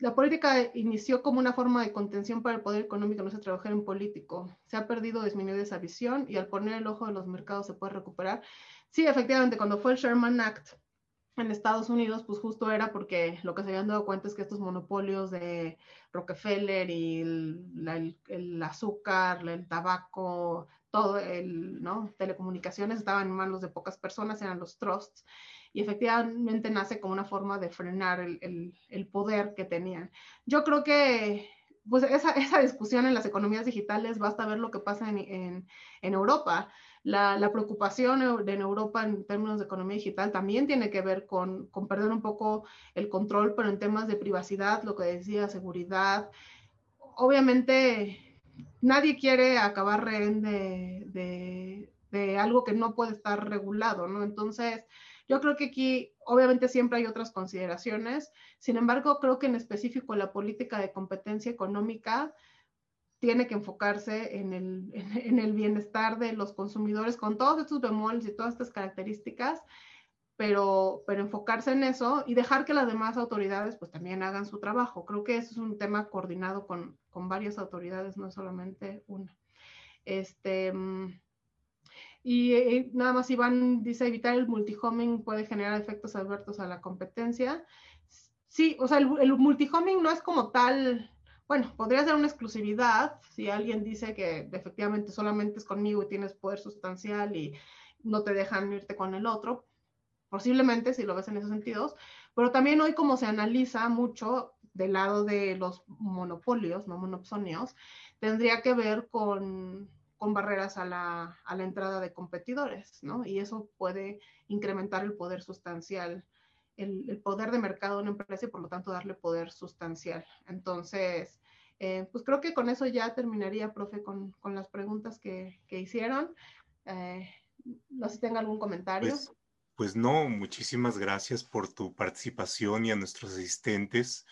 La política inició como una forma de contención para el poder económico, no se trabajar en político. Se ha perdido, disminuido esa visión y al poner el ojo de los mercados se puede recuperar. Sí, efectivamente, cuando fue el Sherman Act en Estados Unidos, pues justo era porque lo que se habían dado cuenta es que estos monopolios de Rockefeller y el, azúcar, el tabaco, todo el, ¿no? Telecomunicaciones estaban en manos de pocas personas, eran los trusts y efectivamente nace como una forma de frenar el, poder que tenían. Yo creo que pues esa, esa, discusión en las economías digitales, basta ver lo que pasa en, en, Europa. La, la, preocupación en Europa en términos de economía digital también tiene que ver con, con, perder un poco el control, pero en temas de privacidad, lo que decía, seguridad. Obviamente, nadie quiere acabar rehén de, de, de algo que no puede estar regulado, ¿no? Entonces, yo creo que aquí obviamente siempre hay otras consideraciones, sin embargo, creo que en específico la política de competencia económica tiene que enfocarse en el, <laughs> en, el bienestar de los consumidores con todos estos bemoles y todas estas características, pero, pero enfocarse en eso y dejar que las demás autoridades pues también hagan su trabajo. Creo que eso es un tema coordinado con, con varias autoridades, no solamente una. Este, mm, y eh, nada más Iván dice, evitar el multihoming puede generar efectos adversos a la competencia. Sí, o sea, el, el multihoming no es como tal, bueno, podría ser una exclusividad si alguien dice que efectivamente solamente es conmigo y tienes poder sustancial y no te dejan irte con el otro, posiblemente si lo ves en esos sentidos, pero también hoy como se analiza mucho del lado de los monopolios, no monopsonios, tendría que ver con con barreras a la, a la, entrada de competidores, ¿no? Y eso puede incrementar el poder sustancial, el, poder de mercado de una empresa y por lo tanto darle poder sustancial. Entonces, eh, pues creo que con eso ya terminaría, profe, con, con las preguntas que, hicieron. Eh, no sé si tenga algún comentario. Pues, pues, no, muchísimas gracias por tu participación y a nuestros asistentes.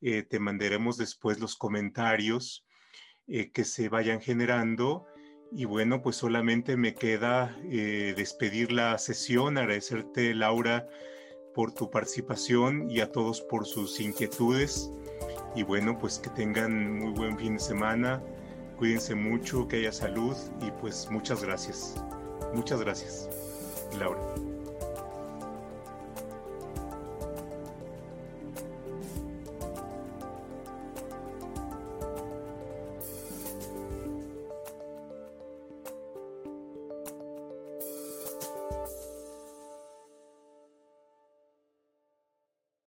Eh, te mandaremos después los comentarios que se vayan generando y bueno, pues solamente me queda eh, despedir la sesión, agradecerte Laura por tu participación y a todos por sus inquietudes. Y bueno, pues que tengan muy buen fin de semana, cuídense mucho, que haya salud y pues muchas gracias. Muchas gracias, Laura.